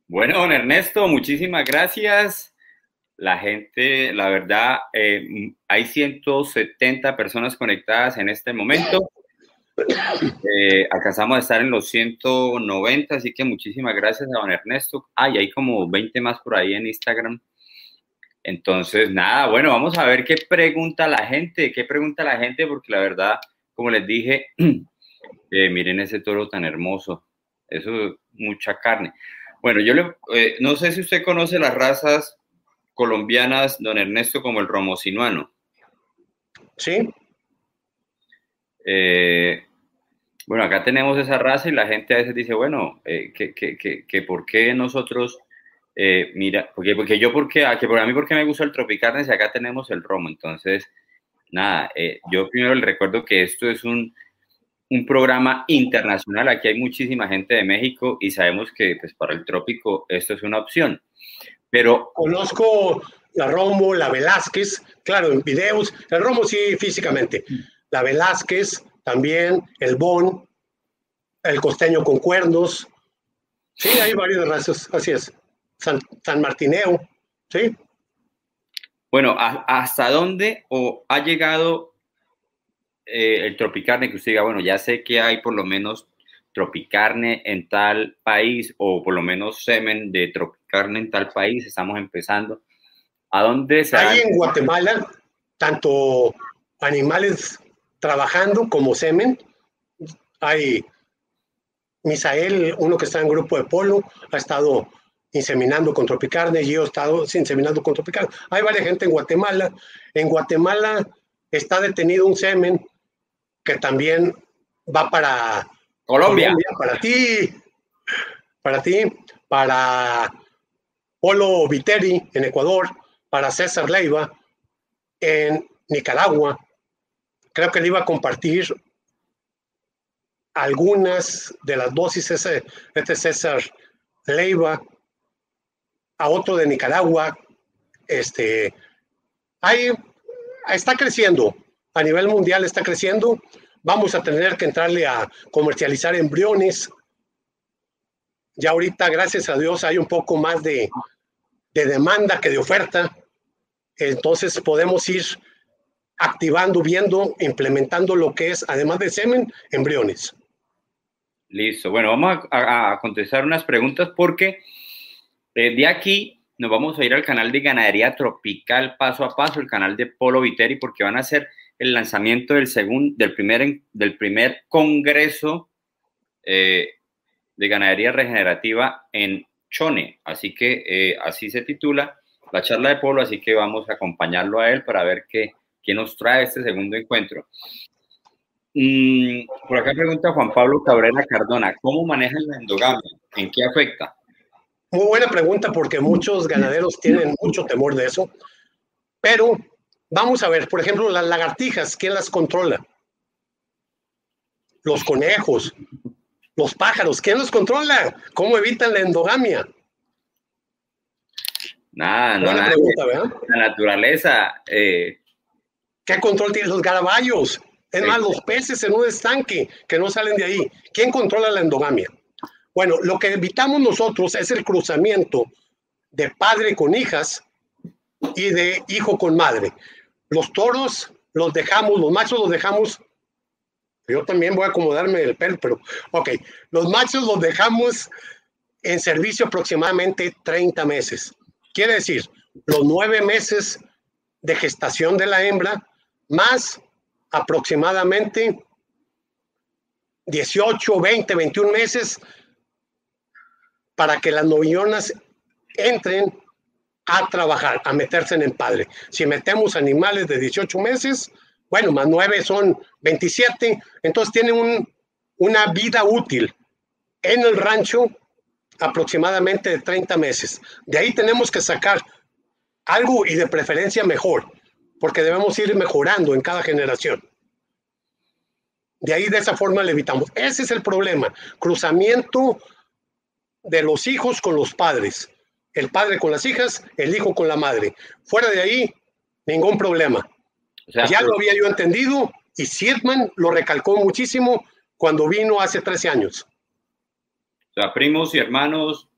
Bueno, don Ernesto, muchísimas gracias. La gente, la verdad, eh, hay 170 personas conectadas en este momento. Eh, alcanzamos estar en los 190, así que muchísimas gracias a don Ernesto. Ah, y hay como 20 más por ahí en Instagram. Entonces, nada, bueno, vamos a ver qué pregunta la gente, qué pregunta la gente, porque la verdad como les dije, (clears throat) eh, miren ese toro tan hermoso, eso es mucha carne. Bueno, yo le, eh, no sé si usted conoce las razas colombianas, don Ernesto, como el romosinuano. Sí. Eh, bueno, acá tenemos esa raza y la gente a veces dice, bueno, que, que, que, que, por qué nosotros mira, porque, porque yo, porque, a, que por a mí, porque me gusta el Tropicarnes y acá tenemos el romo. Entonces, nada, yo primero le recuerdo que esto es un, un programa internacional. Aquí hay muchísima gente de México y sabemos que pues, para el trópico esto es una opción. Pero. Conozco la Romo, la Velázquez, claro, en videos. El Romo sí, físicamente. La Velázquez, también, el Bon, el costeño con cuernos. Sí, hay varias razas, así es. San, Martineo, ¿sí? Bueno, ¿hasta dónde o ha llegado eh, el tropicarne que usted diga, bueno, ya sé que hay por lo menos tropicarne en tal país o por lo menos semen de tropicarne en tal país, estamos empezando. ¿A dónde se Hay en Guatemala tanto animales trabajando como semen. Hay Misael, uno que está en grupo de polo, ha estado inseminando con tropicarne, yo he estado inseminando con tropicarne. Hay varias gente en Guatemala. En Guatemala está detenido un semen que también va para Colombia. para ti, para ti, para Polo Viteri en Ecuador, para César Leiva en Nicaragua. Creo que le iba a compartir algunas de las dosis ese, este César Leiva a otro de Nicaragua. Este, hay, está creciendo, a nivel mundial está creciendo. Vamos a tener que entrarle a comercializar embriones. Ya ahorita, gracias a Dios, hay un poco más de, de demanda que de oferta. Entonces podemos ir activando, viendo, implementando lo que es, además de semen, embriones. Listo. Bueno, vamos a, a contestar unas preguntas porque eh, de aquí nos vamos a ir al canal de Ganadería Tropical paso a paso, el canal de Polo Viteri, porque van a hacer el lanzamiento del, segundo, del, primer, del primer congreso eh, de ganadería regenerativa en Chone. Así que eh, así se titula la charla de Polo, así que vamos a acompañarlo a él para ver qué, qué nos trae este segundo encuentro. Mm, por acá pregunta Juan Pablo Cabrera Cardona, ¿cómo manejan la endogamia? ¿En qué afecta? Muy buena pregunta porque muchos ganaderos tienen mucho temor de eso. Pero vamos a ver, por ejemplo, las lagartijas, ¿quién las controla? Los conejos, los pájaros, ¿quién los controla? ¿Cómo evitan la endogamia? Nada, no, nada. Pregunta, La naturaleza. Eh. ¿Qué control tienen los garabayos? Es más, los peces en un estanque que no salen de ahí. ¿Quién controla la endogamia? Bueno, lo que evitamos nosotros es el cruzamiento de padre con hijas y de hijo con madre. Los toros los dejamos, los machos los dejamos. Yo también voy a acomodarme el pelo, pero ok, los machos los dejamos en servicio aproximadamente 30 meses. Quiere decir, los nueve meses de gestación de la hembra más aproximadamente 18, 20, 21 meses para que las novillonas entren a trabajar, a meterse en el padre. Si metemos animales de 18 meses, bueno, más 9 son 27, entonces tienen una vida útil en el rancho aproximadamente de 30 meses. De ahí tenemos que sacar algo y de preferencia mejor, porque debemos ir mejorando en cada generación. De ahí de esa forma le evitamos. Ese es el problema. Cruzamiento de los hijos con los padres, el padre con las hijas, el hijo con la madre. Fuera de ahí, ningún problema. ya lo había yo entendido y Siedman lo recalcó muchísimo cuando vino hace 13 años. O sea, primos y hermanos.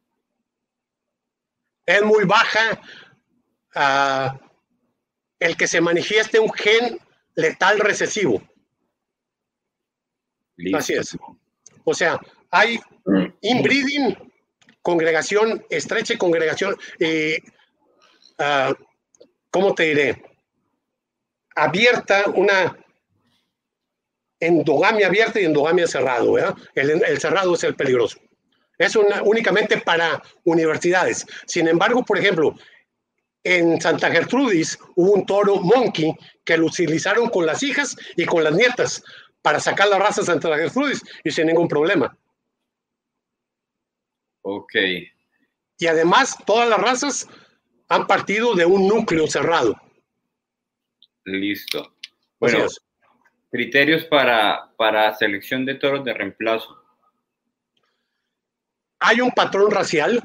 Es muy baja ah, el que se manifieste un gen letal recesivo. Así es. O sea, hay inbreeding congregación, estrecha congregación, eh, uh, ¿cómo te diré? Abierta, una endogamia abierta y endogamia cerrado. El, cerrado es el peligroso. Es únicamente para universidades. Sin embargo, por ejemplo, en Santa Gertrudis hubo un toro monkey que lo utilizaron con las hijas y con las nietas para sacar la raza de Santa Gertrudis y sin ningún problema. Ok. Y además, todas las razas han partido de un núcleo cerrado. Listo. Bueno, criterios para, para selección de toros de reemplazo. Hay un patrón racial,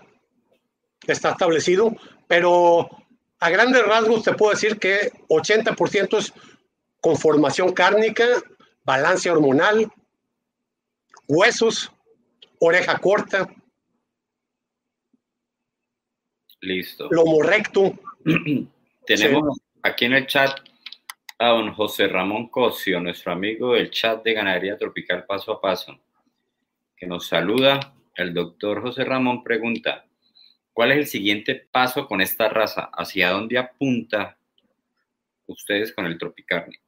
está establecido, pero a grandes rasgos te puedo decir que 80% es conformación cárnica, balance hormonal, huesos, oreja corta. Listo. Lomo recto. (clears throat) Tenemos aquí en el chat a don José Ramón Cosio, nuestro amigo del chat de Ganadería Tropical Paso a Paso, que nos saluda. El doctor José Ramón pregunta, ¿cuál es el siguiente paso con esta raza? ¿Hacia dónde apunta ustedes con el Tropicarne?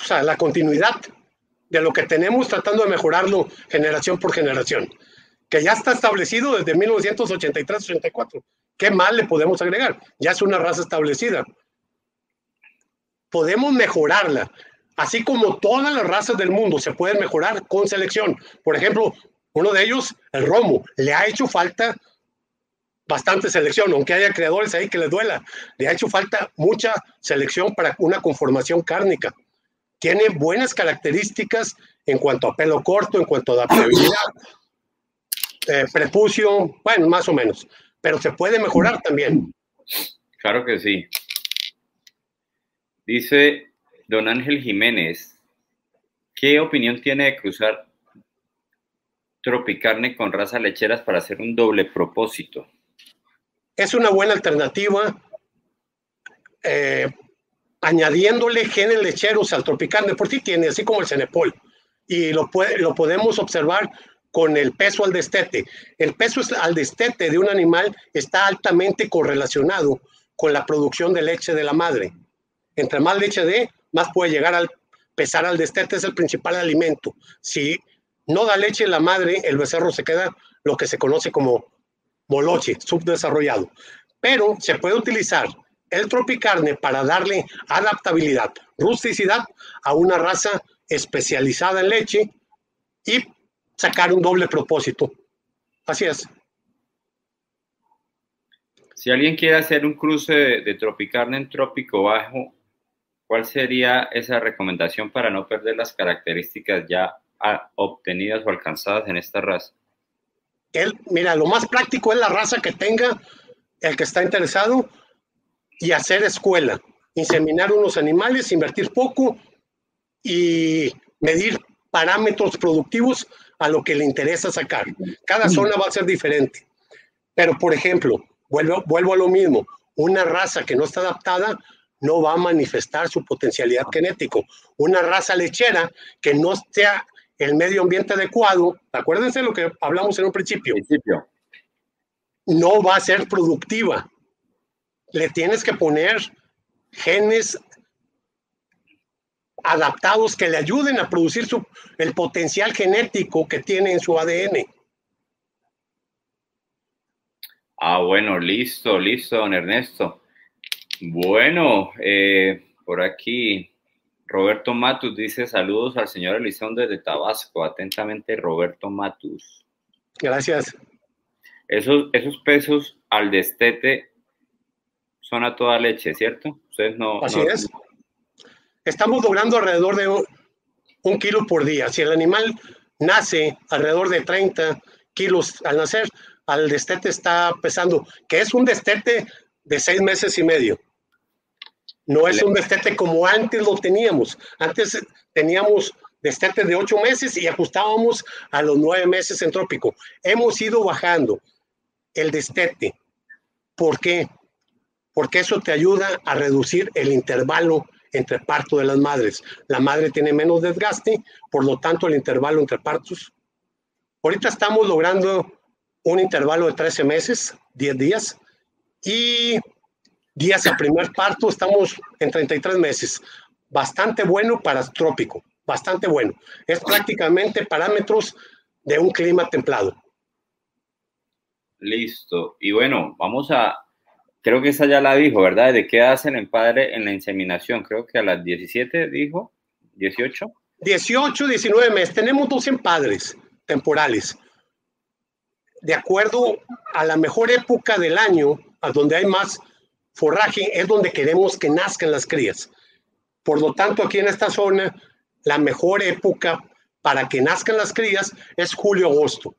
O sea, la continuidad de lo que tenemos tratando de mejorarlo generación por generación, que ya está establecido desde 1983-84. ¿Qué más le podemos agregar? Ya es una raza establecida podemos mejorarla. Así como todas las razas del mundo se pueden mejorar con selección. Por ejemplo, uno de ellos, el Romo, le ha hecho falta bastante selección, aunque haya creadores ahí que les duela. Le ha hecho falta mucha selección para una conformación cárnica. Tiene buenas características en cuanto a pelo corto, en cuanto a adaptabilidad, eh, prepucio, bueno, más o menos. Pero se puede mejorar también. Claro que sí. Dice don Ángel Jiménez, ¿qué opinión tiene de cruzar tropicarne con raza lecheras para hacer un doble propósito? Es una buena alternativa, eh, añadiéndole genes lecheros al tropicarne, por si tiene, así como el cenepol, y lo, lo podemos observar con el peso al destete. El peso al destete de un animal está altamente correlacionado con la producción de leche de la madre. Entre más leche dé, más puede llegar al pesar al destete, es el principal alimento. Si no da leche la madre, el becerro se queda lo que se conoce como moloche, subdesarrollado. Pero se puede utilizar el tropicarne para darle adaptabilidad, rusticidad a una raza especializada en leche y sacar un doble propósito. Así es. Si alguien quiere hacer un cruce de, de tropicarne en trópico bajo, ¿Cuál sería esa recomendación para no perder las características ya obtenidas o alcanzadas en esta raza? mira, lo más práctico es la raza que tenga el que está interesado y hacer escuela, inseminar unos animales, invertir poco y medir parámetros productivos a lo que le interesa sacar. Cada zona va a ser diferente. Pero, por ejemplo, vuelvo, vuelvo a lo mismo, una raza que no está adaptada no va a manifestar su potencialidad genético. Una raza lechera que no sea el medio ambiente adecuado, acuérdense lo que hablamos en un principio, principio, no va a ser productiva. Le tienes que poner genes adaptados que le ayuden a producir su, el potencial genético que tiene en su ADN. Ah, bueno, listo, listo, don Ernesto. Bueno, eh, por aquí Roberto Matus dice saludos al señor Elizondo desde Tabasco. Atentamente, Roberto Matus. Gracias. Esos, esos pesos al destete son a toda leche, ¿cierto? Ustedes no. Así es. Estamos logrando alrededor de un, kilo por día. Si el animal nace alrededor de 30 kilos al nacer, al destete está pesando, que es un destete de seis meses y medio. No es un destete como antes lo teníamos. Antes teníamos destete de ocho meses y ajustábamos a los nueve meses en trópico. Hemos ido bajando el destete. ¿Por qué? Porque eso te ayuda a reducir el intervalo entre parto de las madres. La madre tiene menos desgaste, por lo tanto el intervalo entre partos. Ahorita estamos logrando un intervalo de 13 meses, 10 días, y días a primer parto, estamos en 33 meses. Bastante bueno para trópico, bastante bueno. Es prácticamente parámetros de un clima templado. Listo. Y bueno, vamos a, creo que esa ya la dijo, ¿verdad? ¿De qué hacen el padre en la inseminación? Creo que a las 17 dijo, 18. 18, 19 meses. Tenemos dos empadres temporales. De acuerdo a la mejor época del año, a donde hay más forraje, es donde queremos que nazcan las crías. Por lo tanto, aquí en esta zona, la mejor época para que nazcan las crías es julio-agosto.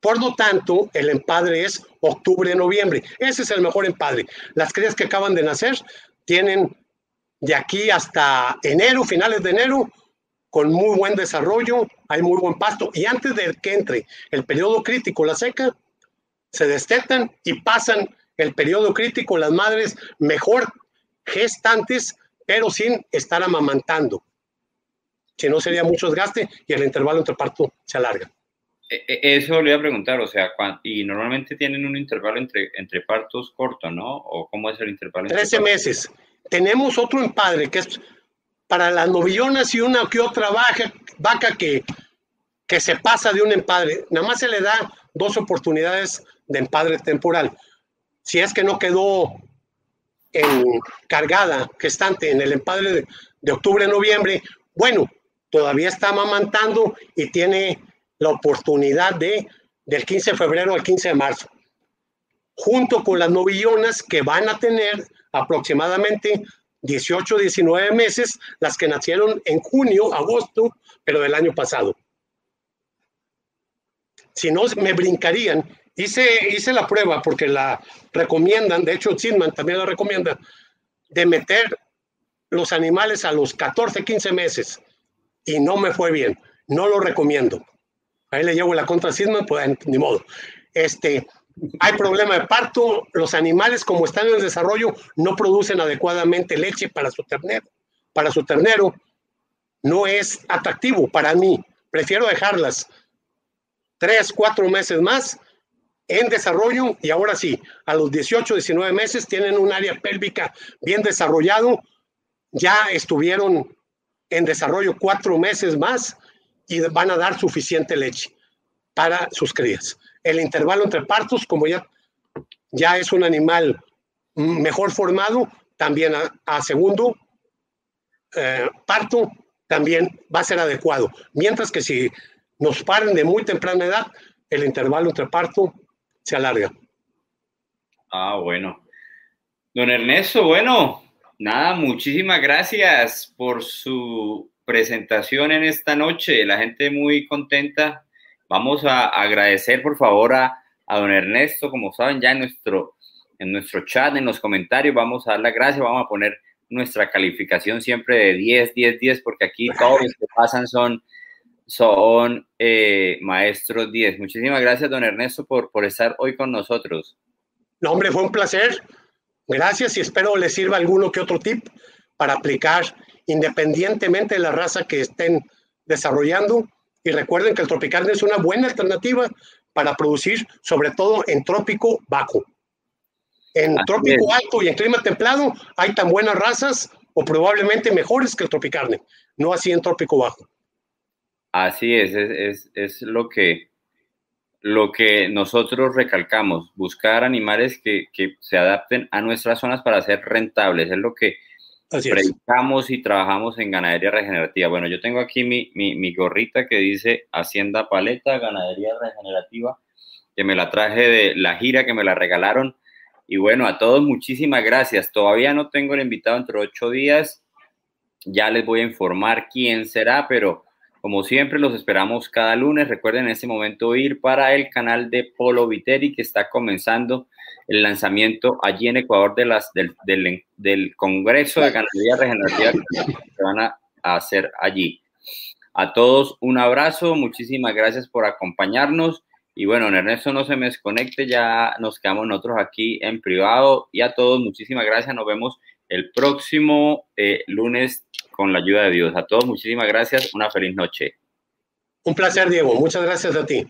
Por lo tanto, el empadre es octubre-noviembre. Ese es el mejor empadre. Las crías que acaban de nacer tienen de aquí hasta enero, finales de enero, con muy buen desarrollo, hay muy buen pasto. Y antes de que entre el periodo crítico, la seca, se destetan y pasan el periodo crítico las madres mejor gestantes, pero sin estar amamantando. Si no, sería mucho desgaste y el intervalo entre parto se alarga. E, e, eso le iba a preguntar, o sea, y normalmente tienen un intervalo entre, entre partos corto, ¿no? ¿O cómo es el intervalo? 13 meses. Tenemos otro empadre que es para las novillonas y una que otra vaca, vaca que, que se pasa de un empadre. Nada más se le da dos oportunidades de empadre temporal. Si es que no quedó en cargada, gestante, en el empadre de, de octubre-noviembre, bueno, todavía está amamantando y tiene la oportunidad de del 15 de febrero al 15 de marzo, junto con las novillonas que van a tener aproximadamente 18, 19 meses, las que nacieron en junio, agosto, pero del año pasado. Si no, me brincarían. Hice, hice la prueba porque la recomiendan, de hecho, Sidman también la recomienda, de meter los animales a los 14, 15 meses y no me fue bien. No lo recomiendo. Ahí le llevo la contra Sidman, pues ni modo. Este, hay problema de parto, los animales como están en desarrollo no producen adecuadamente leche para su ternero. Para su ternero no es atractivo para mí. Prefiero dejarlas tres, cuatro meses más en desarrollo y ahora sí, a los 18, 19 meses tienen un área pélvica bien desarrollado, ya estuvieron en desarrollo cuatro meses más y van a dar suficiente leche para sus crías. El intervalo entre partos, como ya, ya es un animal mejor formado, también a, segundo eh, parto también va a ser adecuado. Mientras que si nos paren de muy temprana edad, el intervalo entre parto se alarga. Ah, bueno. Don Ernesto, bueno, nada, muchísimas gracias por su presentación en esta noche. La gente muy contenta. Vamos a agradecer, por favor, a, don Ernesto, como saben ya en nuestro, en nuestro chat, en los comentarios, vamos a dar las gracias, vamos a poner nuestra calificación siempre de 10, 10, 10, porque aquí todos los que pasan son, son eh, maestros 10. Muchísimas gracias, don Ernesto, por, por estar hoy con nosotros. No, hombre, fue un placer. Gracias y espero les sirva alguno que otro tip para aplicar independientemente de la raza que estén desarrollando. Y recuerden que el tropical es una buena alternativa para producir, sobre todo en trópico bajo. En trópico alto y en clima templado hay tan buenas razas o probablemente mejores que el tropicarne, no así en trópico bajo. Así es, es, es, lo, que, lo que nosotros recalcamos, buscar animales que, que, se adapten a nuestras zonas para ser rentables, es lo que predicamos y trabajamos en ganadería regenerativa. Bueno, yo tengo aquí mi, mi, mi, gorrita que dice Hacienda Paleta, ganadería regenerativa, que me la traje de la gira, que me la regalaron. Y bueno, a todos muchísimas gracias. Todavía no tengo el invitado entre ocho días. Ya les voy a informar quién será, pero como siempre los esperamos cada lunes. Recuerden en este momento ir para el canal de Polo Viteri que está comenzando el lanzamiento allí en Ecuador de las, del, del, Congreso de Ganadería Regenerativa que se van a, hacer allí. A todos un abrazo, muchísimas gracias por acompañarnos. Y bueno, Ernesto no se me desconecte, ya nos quedamos nosotros aquí en privado. Y a todos, muchísimas gracias. Nos vemos el próximo eh, lunes con la ayuda de Dios. A todos, muchísimas gracias. Una feliz noche. Un placer, Diego. Muchas gracias a ti.